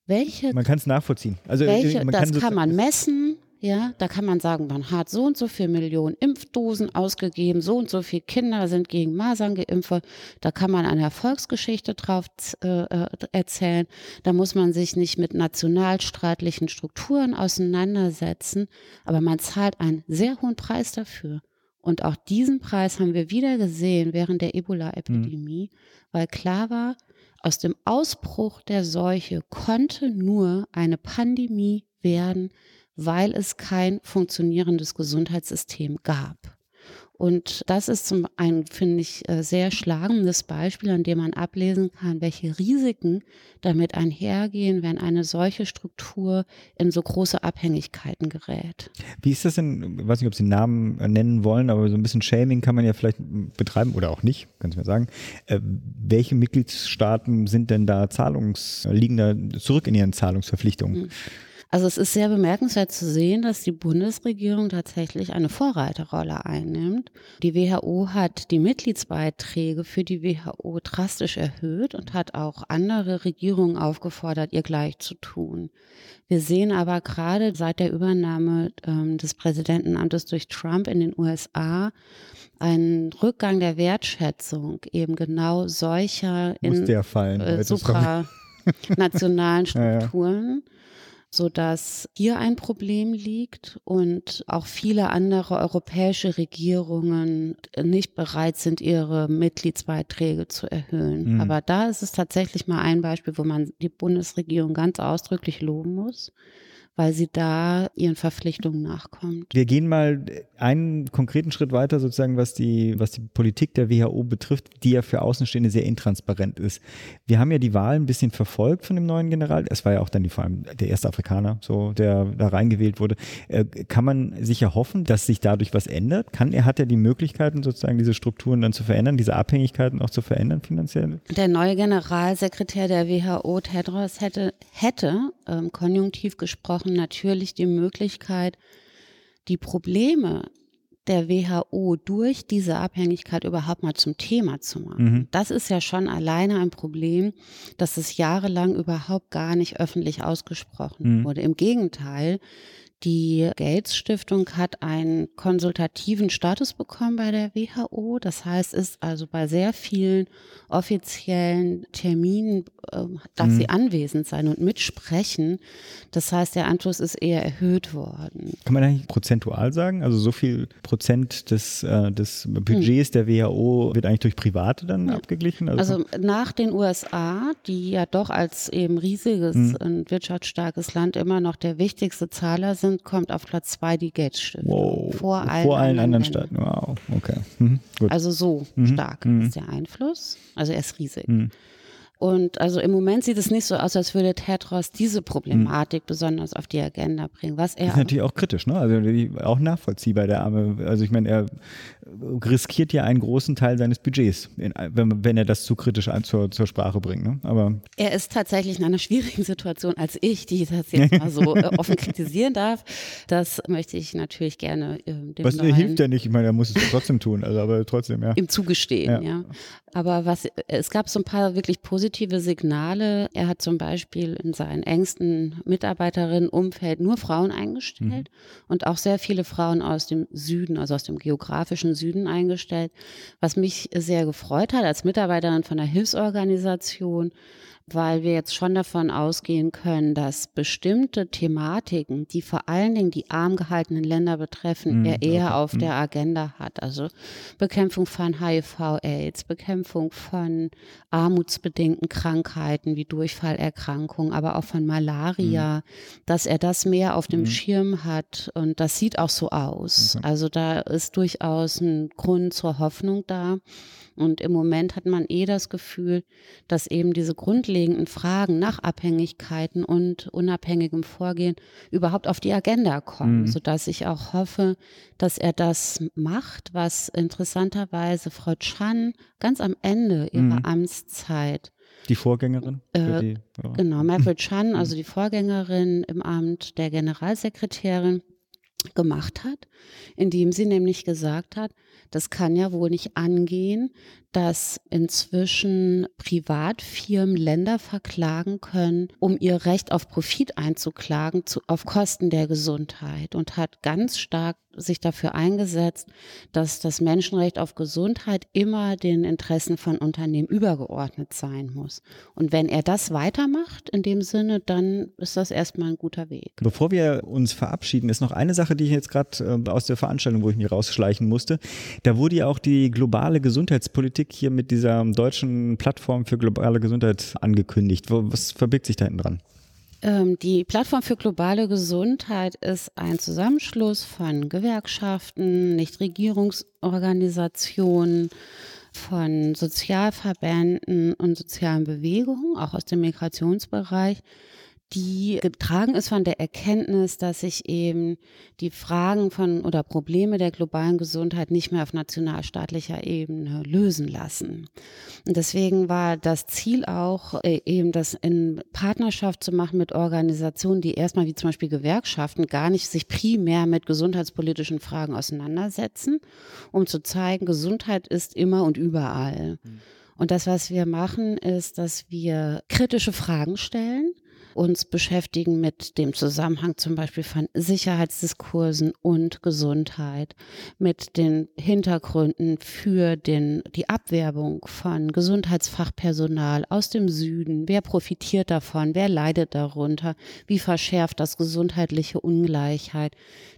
Welche, man kann es nachvollziehen. Also welche, man das kann, kann man messen, ja, da kann man sagen, man hat so und so viele Millionen Impfdosen ausgegeben, so und so viele Kinder sind gegen Masern geimpft. Da kann man eine Erfolgsgeschichte drauf äh, äh, erzählen. Da muss man sich nicht mit nationalstaatlichen Strukturen auseinandersetzen, aber man zahlt einen sehr hohen Preis dafür. Und auch diesen Preis haben wir wieder gesehen während der Ebola-Epidemie, mhm. weil klar war, aus dem Ausbruch der Seuche konnte nur eine Pandemie werden, weil es kein funktionierendes Gesundheitssystem gab. Und das ist zum einen, finde ich, äh, sehr schlagendes Beispiel, an dem man ablesen kann, welche Risiken damit einhergehen, wenn eine solche Struktur in so große Abhängigkeiten gerät. Wie ist das denn, ich weiß nicht, ob Sie Namen äh, nennen wollen, aber so ein bisschen Shaming kann man ja vielleicht betreiben oder auch nicht, können Sie mir sagen. Äh, welche Mitgliedstaaten sind denn da Zahlungs, liegen da zurück in ihren Zahlungsverpflichtungen? Mhm. Also es ist sehr bemerkenswert zu sehen, dass die Bundesregierung tatsächlich eine Vorreiterrolle einnimmt. Die WHO hat die Mitgliedsbeiträge für die WHO drastisch erhöht und hat auch andere Regierungen aufgefordert, ihr gleich zu tun. Wir sehen aber gerade seit der Übernahme ähm, des Präsidentenamtes durch Trump in den USA einen Rückgang der Wertschätzung eben genau solcher in, äh, supranationalen Strukturen. Ja, ja sodass hier ein Problem liegt und auch viele andere europäische Regierungen nicht bereit sind, ihre Mitgliedsbeiträge zu erhöhen. Mhm. Aber da ist es tatsächlich mal ein Beispiel, wo man die Bundesregierung ganz ausdrücklich loben muss weil sie da ihren Verpflichtungen nachkommt. Wir gehen mal einen konkreten Schritt weiter, sozusagen, was die, was die Politik der WHO betrifft, die ja für Außenstehende sehr intransparent ist. Wir haben ja die Wahl ein bisschen verfolgt von dem neuen General. Es war ja auch dann die, vor allem der erste Afrikaner, so, der da reingewählt wurde. Äh, kann man sich erhoffen, dass sich dadurch was ändert? Kann er, hat er die Möglichkeiten, sozusagen diese Strukturen dann zu verändern, diese Abhängigkeiten auch zu verändern finanziell? Der neue Generalsekretär der WHO, Tedros, hätte, hätte ähm, konjunktiv gesprochen, Sachen natürlich die Möglichkeit, die Probleme der WHO durch diese Abhängigkeit überhaupt mal zum Thema zu machen. Mhm. Das ist ja schon alleine ein Problem, dass es jahrelang überhaupt gar nicht öffentlich ausgesprochen mhm. wurde. Im Gegenteil, die Gates Stiftung hat einen konsultativen Status bekommen bei der WHO. Das heißt, ist also bei sehr vielen offiziellen Terminen, äh, darf mhm. sie anwesend sein und mitsprechen. Das heißt, der Anschluss ist eher erhöht worden. Kann man eigentlich prozentual sagen? Also so viel Prozent des, äh, des Budgets mhm. der WHO wird eigentlich durch Private dann ja. abgeglichen? Also, also, nach den USA, die ja doch als eben riesiges mhm. und wirtschaftsstarkes Land immer noch der wichtigste Zahler sind, sind, kommt auf Platz zwei die Gates Stiftung. Wow. Vor allen, Vor allen anderen, anderen Staaten. Wow, okay. Mhm. Also so mhm. stark mhm. ist der Einfluss. Also er ist riesig. Und also im Moment sieht es nicht so aus, als würde Tedros diese Problematik mhm. besonders auf die Agenda bringen. Was er das ist natürlich auch kritisch, ne? Also auch nachvollziehbar, der Arme. Also ich meine, er riskiert ja einen großen Teil seines Budgets, wenn, wenn er das zu kritisch zur, zur Sprache bringt. Ne? Aber er ist tatsächlich in einer schwierigen Situation als ich, die das jetzt mal so äh, offen kritisieren darf. Das möchte ich natürlich gerne äh, dem Was neuen, hilft ja nicht, ich meine, er muss es trotzdem tun, also aber trotzdem, ja. Ihm zugestehen, ja. ja. Aber was, es gab so ein paar wirklich positive Signale. Er hat zum Beispiel in seinen engsten Mitarbeiterinnenumfeld nur Frauen eingestellt mhm. und auch sehr viele Frauen aus dem Süden, also aus dem geografischen Süden eingestellt, was mich sehr gefreut hat als Mitarbeiterin von einer Hilfsorganisation weil wir jetzt schon davon ausgehen können, dass bestimmte Thematiken, die vor allen Dingen die arm gehaltenen Länder betreffen, mm, er eher okay. auf mm. der Agenda hat. Also Bekämpfung von HIV-Aids, Bekämpfung von armutsbedingten Krankheiten wie Durchfallerkrankungen, aber auch von Malaria, mm. dass er das mehr auf dem mhm. Schirm hat und das sieht auch so aus. Okay. Also da ist durchaus ein Grund zur Hoffnung da. Und im Moment hat man eh das Gefühl, dass eben diese grundlegenden Fragen nach Abhängigkeiten und unabhängigem Vorgehen überhaupt auf die Agenda kommen, mhm. sodass ich auch hoffe, dass er das macht, was interessanterweise Frau Chan ganz am Ende ihrer mhm. Amtszeit die Vorgängerin? Äh, die, ja. Genau, Michael Chan, also die Vorgängerin im Amt der Generalsekretärin, gemacht hat, indem sie nämlich gesagt hat, das kann ja wohl nicht angehen, dass inzwischen Privatfirmen Länder verklagen können, um ihr Recht auf Profit einzuklagen zu, auf Kosten der Gesundheit und hat ganz stark sich dafür eingesetzt, dass das Menschenrecht auf Gesundheit immer den Interessen von Unternehmen übergeordnet sein muss. Und wenn er das weitermacht in dem Sinne, dann ist das erstmal ein guter Weg. Bevor wir uns verabschieden, ist noch eine Sache, die ich jetzt gerade äh, aus der Veranstaltung, wo ich mich rausschleichen musste. Da wurde ja auch die globale Gesundheitspolitik hier mit dieser deutschen Plattform für globale Gesundheit angekündigt. Was verbirgt sich da hinten dran? Ähm, die Plattform für globale Gesundheit ist ein Zusammenschluss von Gewerkschaften, Nichtregierungsorganisationen, von Sozialverbänden und sozialen Bewegungen, auch aus dem Migrationsbereich, die getragen ist von der Erkenntnis, dass sich eben die Fragen von oder Probleme der globalen Gesundheit nicht mehr auf nationalstaatlicher Ebene lösen lassen. Und deswegen war das Ziel auch, äh, eben das in Partnerschaft zu machen mit Organisationen, die erstmal wie zum Beispiel Gewerkschaften gar nicht sich primär mit gesundheitspolitischen Fragen auseinandersetzen, um zu zeigen, Gesundheit ist immer und überall. Mhm. Und das, was wir machen, ist, dass wir kritische Fragen stellen uns beschäftigen mit dem Zusammenhang zum Beispiel von Sicherheitsdiskursen und Gesundheit, mit den Hintergründen für den, die Abwerbung von Gesundheitsfachpersonal aus dem Süden. Wer profitiert davon? Wer leidet darunter? Wie verschärft das gesundheitliche Ungleichheit?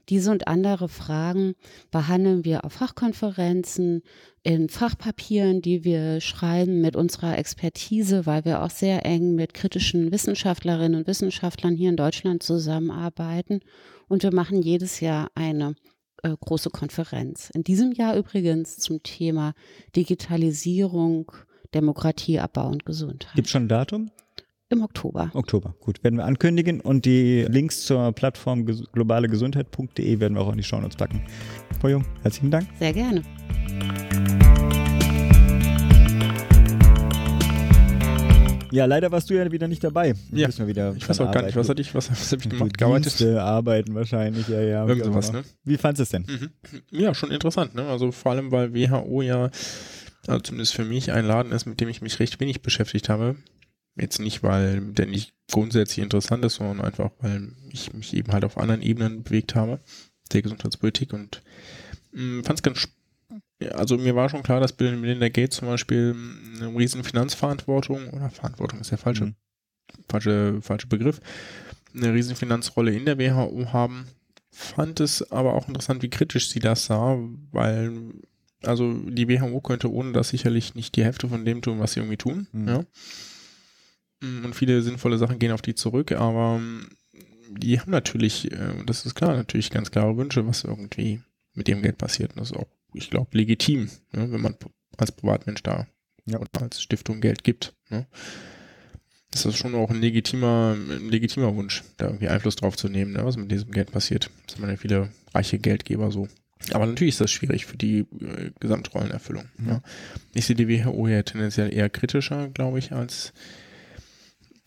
Diese und andere Fragen behandeln wir auf Fachkonferenzen, in Fachpapieren, die wir schreiben mit unserer Expertise, weil wir auch sehr eng mit kritischen Wissenschaftlerinnen und Wissenschaftlern hier in Deutschland zusammenarbeiten. Und wir machen jedes Jahr eine äh, große Konferenz. In diesem Jahr übrigens zum Thema Digitalisierung, Demokratieabbau und Gesundheit. Gibt es schon ein Datum? Im Oktober. Oktober, gut. Werden wir ankündigen und die Links zur Plattform globalegesundheit.de werden wir auch in die Show Notes packen. Frau Jung, herzlichen Dank. Sehr gerne. Ja, leider warst du ja wieder nicht dabei. Ja, Müssen wir wieder ich weiß auch gar nicht, was hatte ich, was, was habe ich gemacht? Gearbeitet? Dienste, arbeiten wahrscheinlich, ja, ja. Irgend sowas, ne? Wie fandest du es denn? Mhm. Ja, schon interessant, ne? Also vor allem, weil WHO ja, also zumindest für mich, ein Laden ist, mit dem ich mich recht wenig beschäftigt habe. Jetzt nicht, weil der nicht grundsätzlich interessant ist, sondern einfach, weil ich mich eben halt auf anderen Ebenen bewegt habe, der Gesundheitspolitik und fand es ganz spannend also mir war schon klar, dass Bill Melinda Gates zum Beispiel eine riesen Finanzverantwortung oder Verantwortung ist der falsche, mhm. falsche, falsche Begriff, eine riesen Finanzrolle in der WHO haben. Fand es aber auch interessant, wie kritisch sie das sah, weil also die WHO könnte ohne das sicherlich nicht die Hälfte von dem tun, was sie irgendwie tun. Mhm. Ja. Und viele sinnvolle Sachen gehen auf die zurück, aber die haben natürlich, äh, das ist klar, natürlich ganz klare Wünsche, was irgendwie mit dem Geld passiert. Und das ist auch ich glaube, legitim, ne, wenn man als Privatmensch da ja. oder als Stiftung Geld gibt. Ne. Das ist schon auch ein legitimer, ein legitimer Wunsch, da irgendwie Einfluss drauf zu nehmen, ne, was mit diesem Geld passiert. Das haben ja viele reiche Geldgeber so. Aber natürlich ist das schwierig für die äh, Gesamtrollenerfüllung. Mhm. Ja. Ich sehe die WHO ja tendenziell eher kritischer, glaube ich, als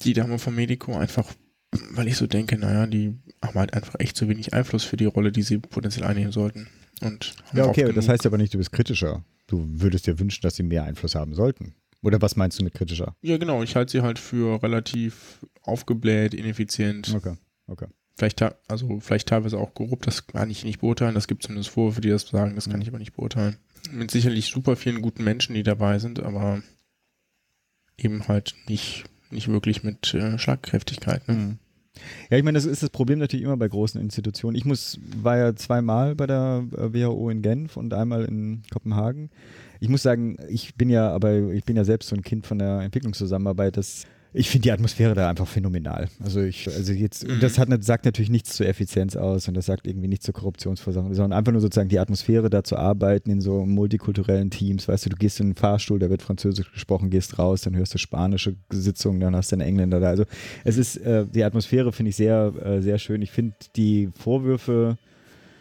die Dame vom Medico, einfach weil ich so denke, naja, die haben halt einfach echt zu wenig Einfluss für die Rolle, die sie potenziell einnehmen sollten. Und ja, okay, das heißt aber nicht, du bist kritischer. Du würdest dir wünschen, dass sie mehr Einfluss haben sollten. Oder was meinst du mit kritischer? Ja, genau. Ich halte sie halt für relativ aufgebläht, ineffizient. Okay, okay. Vielleicht, also vielleicht teilweise auch korrupt, das kann ich nicht beurteilen. Das gibt zumindest Vorwürfe, die das sagen, das kann mhm. ich aber nicht beurteilen. Mit sicherlich super vielen guten Menschen, die dabei sind, aber eben halt nicht, nicht wirklich mit äh, Schlagkräftigkeit. Ne? Mhm. Ja, ich meine, das ist das Problem natürlich immer bei großen Institutionen. Ich muss, war ja zweimal bei der äh, WHO in Genf und einmal in Kopenhagen. Ich muss sagen, ich bin ja, aber ich bin ja selbst so ein Kind von der Entwicklungszusammenarbeit. Das ich finde die Atmosphäre da einfach phänomenal. Also ich, also jetzt, mhm. das hat, sagt natürlich nichts zur Effizienz aus und das sagt irgendwie nichts zur Korruptionsversammlung, sondern einfach nur sozusagen die Atmosphäre da zu arbeiten in so multikulturellen Teams. Weißt du, du gehst in den Fahrstuhl, da wird Französisch gesprochen, gehst raus, dann hörst du spanische Sitzungen, dann hast du einen Engländer da. Also es ist, äh, die Atmosphäre finde ich sehr, äh, sehr schön. Ich finde die Vorwürfe,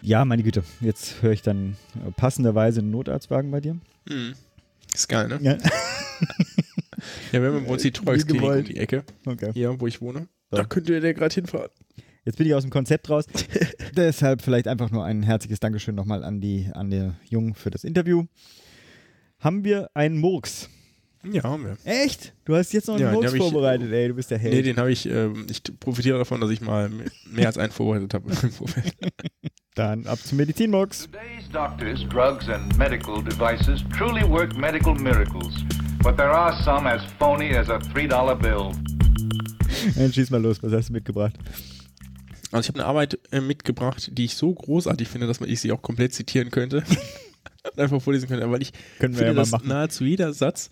ja, meine Güte, jetzt höre ich dann passenderweise einen Notarztwagen bei dir. Mhm. Ist geil, ne? Ja. Ja, wir haben im uns die Treusklinik um die Ecke. Okay. Hier, wo ich wohne. So. Da könnte der gerade hinfahren. Jetzt bin ich aus dem Konzept raus. Deshalb vielleicht einfach nur ein herzliches Dankeschön nochmal an die, an die Jungen für das Interview. Haben wir einen Murks? Ja, haben wir. Echt? Du hast jetzt noch einen ja, Murks vorbereitet, ich, ey, du bist der Held. Nee, den habe ich, äh, ich profitiere davon, dass ich mal mehr als einen vorbereitet habe Dann ab zum Medizinmurks. Today's doctors, drugs and medical devices truly work medical miracles. But there are some as phony as a $3 bill. Dann schieß mal los, was hast du mitgebracht? Also ich habe eine Arbeit äh, mitgebracht, die ich so großartig finde, dass man ich sie auch komplett zitieren könnte. Einfach vorlesen könnte, weil ich Können wir finde, ja mal machen. nahezu jeder Satz,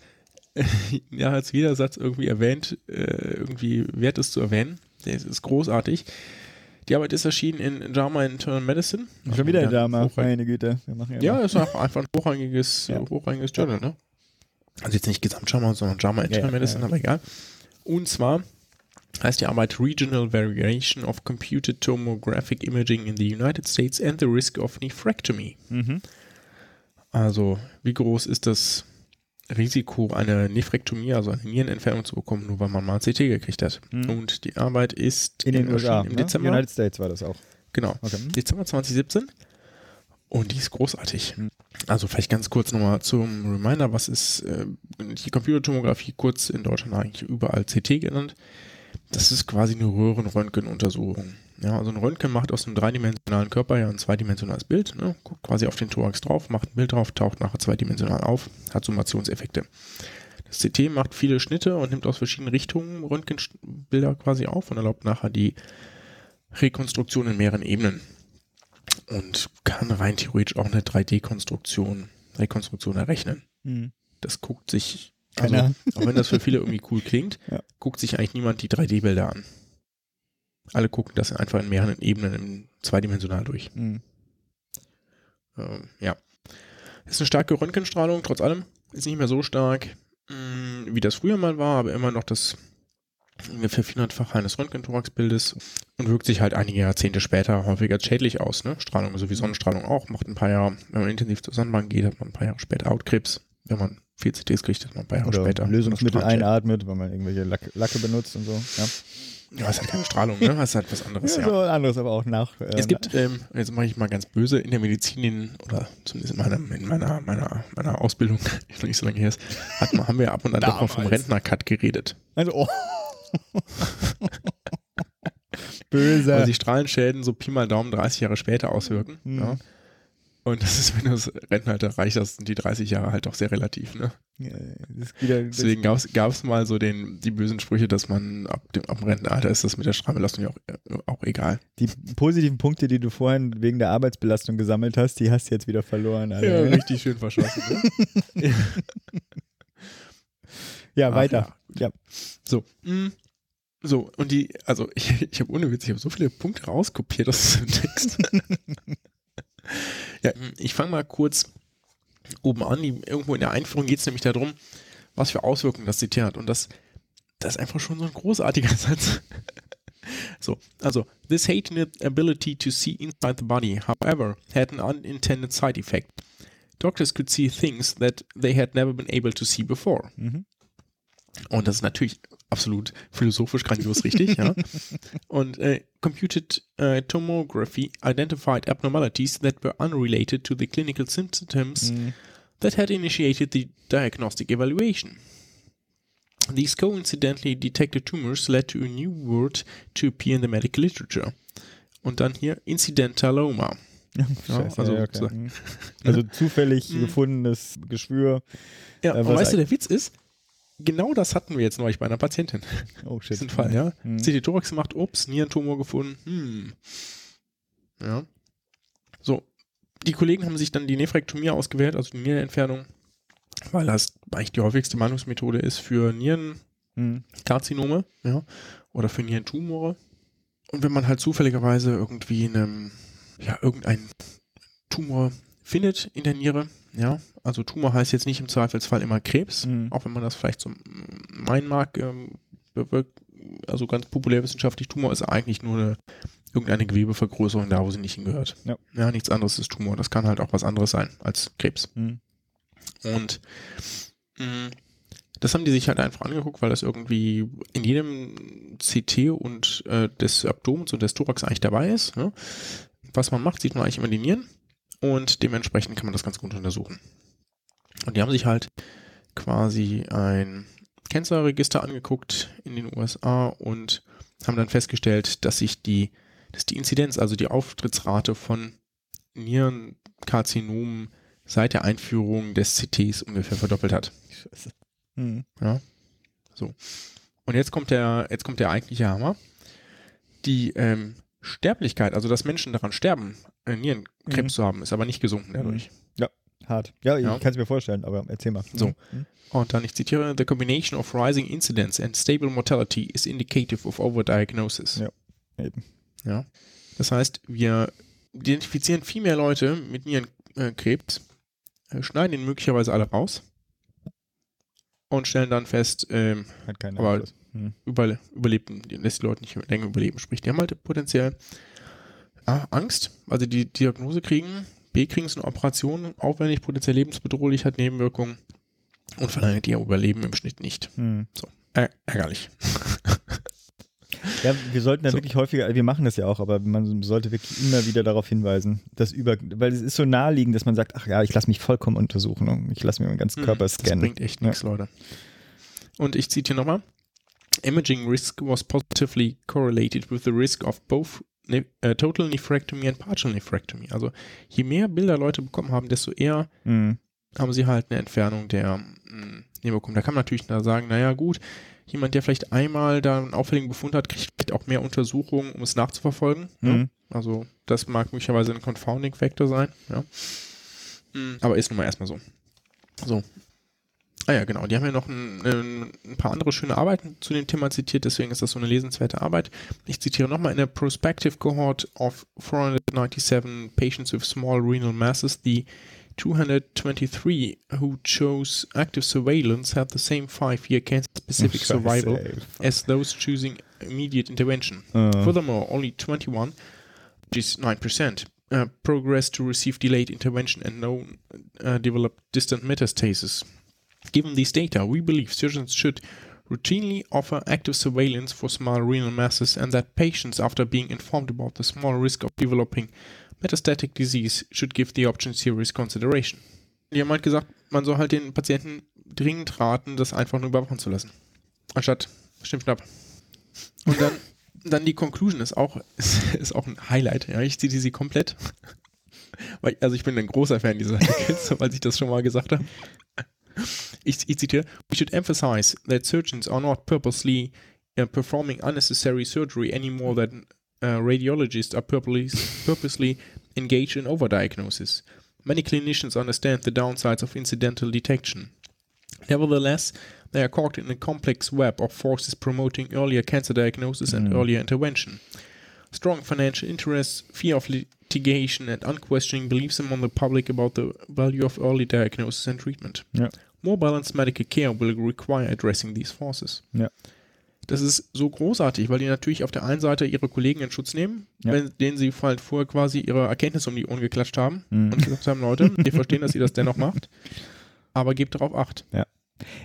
nahezu jeder Satz irgendwie erwähnt, äh, irgendwie wert ist zu erwähnen. Der ist, ist großartig. Die Arbeit ist erschienen in JAMA Internal Medicine. Schon wieder in JAMA, meine Güte. Wir machen ja, ja ist auch einfach ein hochrangiges, ja. hochrangiges Journal, ne? Also jetzt nicht Gesamt-JAMA, sondern JAMA Internal ja, Medicine, ja. aber egal. Und zwar heißt die Arbeit Regional Variation of Computed Tomographic Imaging in the United States and the Risk of Nephrectomy. Mhm. Also, wie groß ist das Risiko, eine Nephrektomie, also eine Nierenentfernung zu bekommen, nur weil man mal CT gekriegt hat? Mhm. Und die Arbeit ist in den USA, im ne? Dezember. United States war das auch. Genau. Okay. Dezember 2017. Und die ist großartig. Mhm. Also vielleicht ganz kurz nochmal zum Reminder, was ist äh, die Computertomographie, kurz in Deutschland eigentlich überall CT genannt. das ist quasi eine Röhrenröntgenuntersuchung. Ja, also ein Röntgen macht aus einem dreidimensionalen Körper ja ein zweidimensionales Bild, ne? guckt quasi auf den Thorax drauf, macht ein Bild drauf, taucht nachher zweidimensional auf, hat Summationseffekte. Das CT macht viele Schnitte und nimmt aus verschiedenen Richtungen Röntgenbilder quasi auf und erlaubt nachher die Rekonstruktion in mehreren Ebenen. Und kann rein theoretisch auch eine 3D-Konstruktion, Rekonstruktion errechnen. Hm. Das guckt sich, also, Keiner. auch wenn das für viele irgendwie cool klingt, Ja. guckt sich eigentlich niemand die 3D-Bilder an. Alle gucken das einfach in mehreren Ebenen im zweidimensional durch. Hm. Ähm, ja. Ist eine starke Röntgenstrahlung, trotz allem. Ist nicht mehr so stark, mh, wie das früher mal war, aber immer noch das ungefähr 400-fach eines Röntgenthoraxbildes und wirkt sich halt einige Jahrzehnte später häufig als schädlich aus. Ne? Strahlung, so wie Sonnenstrahlung auch, macht ein paar Jahre, wenn man intensiv zur Sonnenbank geht, hat man ein paar Jahre später Hautkrebs. Wenn man viel CTs kriegt, hat man ein paar Jahre Oder später. Lösungsmittel einatmet, weil man irgendwelche Lack, Lacke benutzt und so. Ja, Ja, ist halt keine Strahlung, ne? Ist halt was anderes, ja, ja. so anderes aber auch nach. Äh, Es gibt, ähm, jetzt mache ich mal ganz böse, in der Medizin, in, oder zumindest in meiner, in meiner, meiner, meiner Ausbildung, die noch nicht so lange her ist, hat haben wir ab und an doch mal vom. Rentner-Cut geredet. Also, oh. Böse. Weil sich Strahlenschäden so Pi mal Daumen 30 Jahre später auswirken. Hm. Ja. Und das ist, wenn du das Rentenalter erreicht hast, sind die 30 Jahre halt auch sehr relativ. Ne? Ja, wieder, Deswegen gab es mal so den, die bösen Sprüche, dass man ab dem, ab dem Rentenalter ist das mit der Strahlbelastung ja auch, auch egal. die positiven Punkte, die du vorhin wegen der Arbeitsbelastung gesammelt hast, die hast du jetzt wieder verloren. Alter. richtig schön verschossen. Ne? Ja, Ach weiter. ja, Ja. So, mh. so, und die, also ich, ich habe ohne Witz, ich habe so viele Punkte rauskopiert aus dem Text. ja, ich fange mal kurz oben an. Die, irgendwo in der Einführung geht es nämlich darum, was für Auswirkungen das CT hat. Und das, das ist einfach schon so ein großartiger Satz. So, also, this heightened ability to see inside the body, however, had an unintended side effect. Doctors could see things that they had never been able to see before. Mhm. Und das ist natürlich absolut philosophisch grandios richtig, ja. Und äh, computed äh, tomography identified abnormalities that were unrelated to the clinical symptoms Mhm. that had initiated the diagnostic evaluation. These coincidentally detected tumors led to a new word to appear in the medical literature. Und dann hier Incidentaloma. Scheiße, also ja, okay. Mhm. also zufällig Mhm. gefundenes Geschwür. Ja, Äh, und was weißt du, der Witz ist, genau das hatten wir jetzt neulich bei einer Patientin. Oh shit. Diesen Fall, ja. Mhm. CT Thorax gemacht, ups, Nierentumor gefunden. Hm. Ja. So, die Kollegen haben sich dann die Nephrektomie ausgewählt, also die Nierenentfernung, weil das eigentlich die häufigste Behandlungsmethode ist für Nierenkarzinome, Mhm. ja, oder für Nierentumore. Und wenn man halt zufälligerweise irgendwie einen, ja, irgendeinen Tumor findet in der Niere, ja, also Tumor heißt jetzt nicht im Zweifelsfall immer Krebs, Mhm. auch wenn man das vielleicht so meinen mag, ähm, also ganz populärwissenschaftlich, Tumor ist eigentlich nur eine, irgendeine Gewebevergrößerung da, wo sie nicht hingehört. Ja. nichts anderes ist Tumor. Das kann halt auch was anderes sein als Krebs. Mhm. Und mh, das haben die sich halt einfach angeguckt, weil das irgendwie in jedem CT und äh, des Abdomens und des Thorax eigentlich dabei ist. Ne? Was man macht, sieht man eigentlich immer die Nieren und dementsprechend kann man das ganz gut untersuchen. Und die haben sich halt quasi ein Cancer-Register angeguckt in den USA und haben dann festgestellt, dass sich die, dass die Inzidenz, also die Auftrittsrate von Nierenkarzinomen seit der Einführung des CTs ungefähr verdoppelt hat. Scheiße. Mhm. Ja. So. Und jetzt kommt der, jetzt kommt der eigentliche Hammer. Die ähm, Sterblichkeit, also dass Menschen daran sterben, äh, Nierenkrebs Mhm. zu haben, ist aber nicht gesunken dadurch. Hart. Ja, ich Ja. kann es mir vorstellen, aber erzähl mal. So. Mhm. Und dann, ich zitiere, the combination of rising incidence and stable mortality is indicative of overdiagnosis. Ja. Eben. Ja. Das heißt, wir identifizieren viel mehr Leute mit Nierenkrebs, äh, schneiden ihn möglicherweise alle raus und stellen dann fest, ähm, Hat keinen Aber- Einfluss. Mhm. über, überlebten, die lässt die Leute nicht länger überleben. Sprich, die haben halt potenziell A, Angst, also die Diagnose kriegen, B, kriegen sie eine Operation, aufwendig, potenziell lebensbedrohlich, hat Nebenwirkungen und verlangt ihr Überleben im Schnitt nicht. Mhm. Ä ärgerlich. Ja, wir sollten da So. wirklich häufiger, wir machen das ja auch, aber man sollte wirklich immer wieder darauf hinweisen, dass über, weil es ist so naheliegend, dass man sagt, ach ja, ich lasse mich vollkommen untersuchen und ich lasse mir meinen ganzen Körper Mhm, Das scannen. bringt echt Ja. nichts, Leute. Und ich zitiere nochmal. Imaging risk was positively correlated with the risk of both ne uh, total nephrectomy and partial nephrectomy. Also je mehr Bilder Leute bekommen haben, desto eher Mhm. haben sie halt eine Entfernung der mh, Nebenwirkungen. Da kann man natürlich da sagen, naja gut, jemand, der vielleicht einmal da einen auffälligen Befund hat, kriegt vielleicht auch mehr Untersuchungen, um es nachzuverfolgen. Ne? Mhm. Also das mag möglicherweise ein Confounding-Factor sein. Ja. Mm, Aber ist nun mal erstmal so. So. Ah ja, genau. Die haben ja noch ein, ein, ein paar andere schöne Arbeiten zu dem Thema zitiert, deswegen ist das so eine lesenswerte Arbeit. Ich zitiere nochmal, in a prospective cohort of 497 patients with small renal masses, the 223 who chose active surveillance had the same five-year cancer-specific Scheiße, survival as those choosing immediate intervention. Äh. Furthermore, only 21, which is 9%, uh, progressed to receive delayed intervention and no uh, developed distant metastasis. Given these data, we believe surgeons should routinely offer active surveillance for small renal masses and that patients, after being informed about the small risk of developing metastatic disease, should give the option serious consideration. Die haben halt gesagt, man soll halt den Patienten dringend raten, das einfach nur überwachen zu lassen. Anstatt ab. Und dann, dann die Conclusion ist auch, ist, ist auch ein Highlight. Ja, ich zitiere sie komplett. Weil, also ich bin ein großer Fan dieser Artikels, weil ich das schon mal gesagt habe. Ich, ich zitiere, we should emphasize that surgeons are not purposely uh, performing unnecessary surgery any more than uh, radiologists are purposely, purposely engaged in overdiagnosis. Many clinicians understand the downsides of incidental detection. Nevertheless, they are caught in a complex web of forces promoting earlier cancer diagnosis and earlier intervention. Strong financial interests, fear of litigation, and unquestioning beliefs among the public about the value of early diagnosis and treatment. Ja. More balanced medical care will require addressing these forces. Ja. Das ist so großartig, weil die natürlich auf der einen Seite ihre Kollegen in Schutz nehmen, Ja. wenn, denen sie halt vorher quasi ihre Erkenntnisse um die Ohren geklatscht haben Mhm. und gesagt haben, Leute, wir verstehen, dass ihr das dennoch macht, aber gebt darauf Acht. Ja.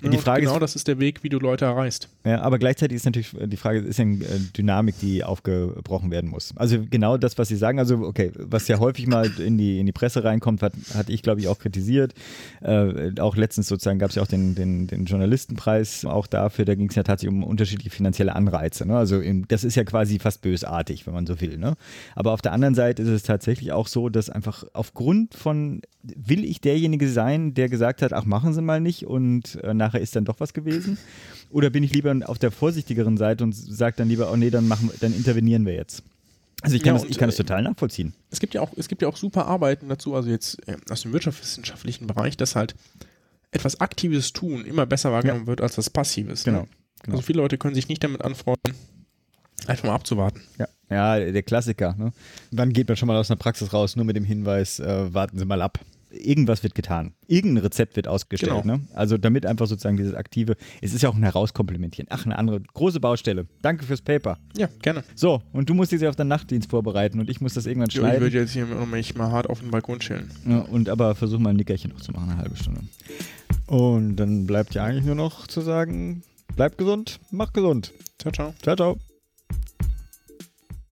Ja, Die und Frage genau ist- das ist der Weg, wie du Leute erreichst. Ja, aber gleichzeitig ist natürlich äh, die Frage, ist ja eine äh, Dynamik, die aufgebrochen werden muss. Also genau das, was Sie sagen, also okay, was ja häufig mal in die, in die Presse reinkommt, hat, hatte ich, glaube ich, auch kritisiert. Äh, auch letztens sozusagen gab es ja auch den, den, den Journalistenpreis auch dafür, da ging es ja tatsächlich um unterschiedliche finanzielle Anreize. Ne? Also im, das ist ja quasi fast bösartig, wenn man so will. Ne? Aber auf der anderen Seite ist es tatsächlich auch so, dass einfach aufgrund von, will ich derjenige sein, der gesagt hat, ach machen Sie mal nicht und äh, nachher ist dann doch was gewesen? Oder bin ich lieber auf der vorsichtigeren Seite und sage dann lieber, oh nee, dann, machen, wir- dann intervenieren wir jetzt? Also ich kann, Ja, das, ich kann das total nachvollziehen. Es gibt ja auch, es gibt ja auch super Arbeiten dazu, also jetzt äh, aus dem wirtschaftswissenschaftlichen Bereich, dass halt etwas Aktives tun immer besser wahrgenommen wird als was Passives. Genau, Ne? genau. Also viele Leute können sich nicht damit anfreunden, einfach mal abzuwarten. Ja, ja der Klassiker. Ne? Dann geht man schon mal aus einer Praxis raus, nur mit dem Hinweis, äh, warten Sie mal ab. Irgendwas wird getan. Irgendein Rezept wird ausgestellt. Genau. Ne? Also damit einfach sozusagen dieses Aktive, es ist ja auch ein Herauskomplimentieren. Ach, eine andere große Baustelle. Danke fürs Paper. Ja, gerne. So, und du musst dich auf deinen Nachtdienst vorbereiten und ich muss das irgendwann Jo, ich schneiden. würde jetzt hier noch mich mal hart auf den Balkon chillen. Ja, und aber versuch mal ein Nickerchen noch zu machen, eine halbe Stunde. Und dann bleibt ja eigentlich nur noch zu sagen, bleib gesund, mach gesund. Ciao, ciao. Ciao, ciao.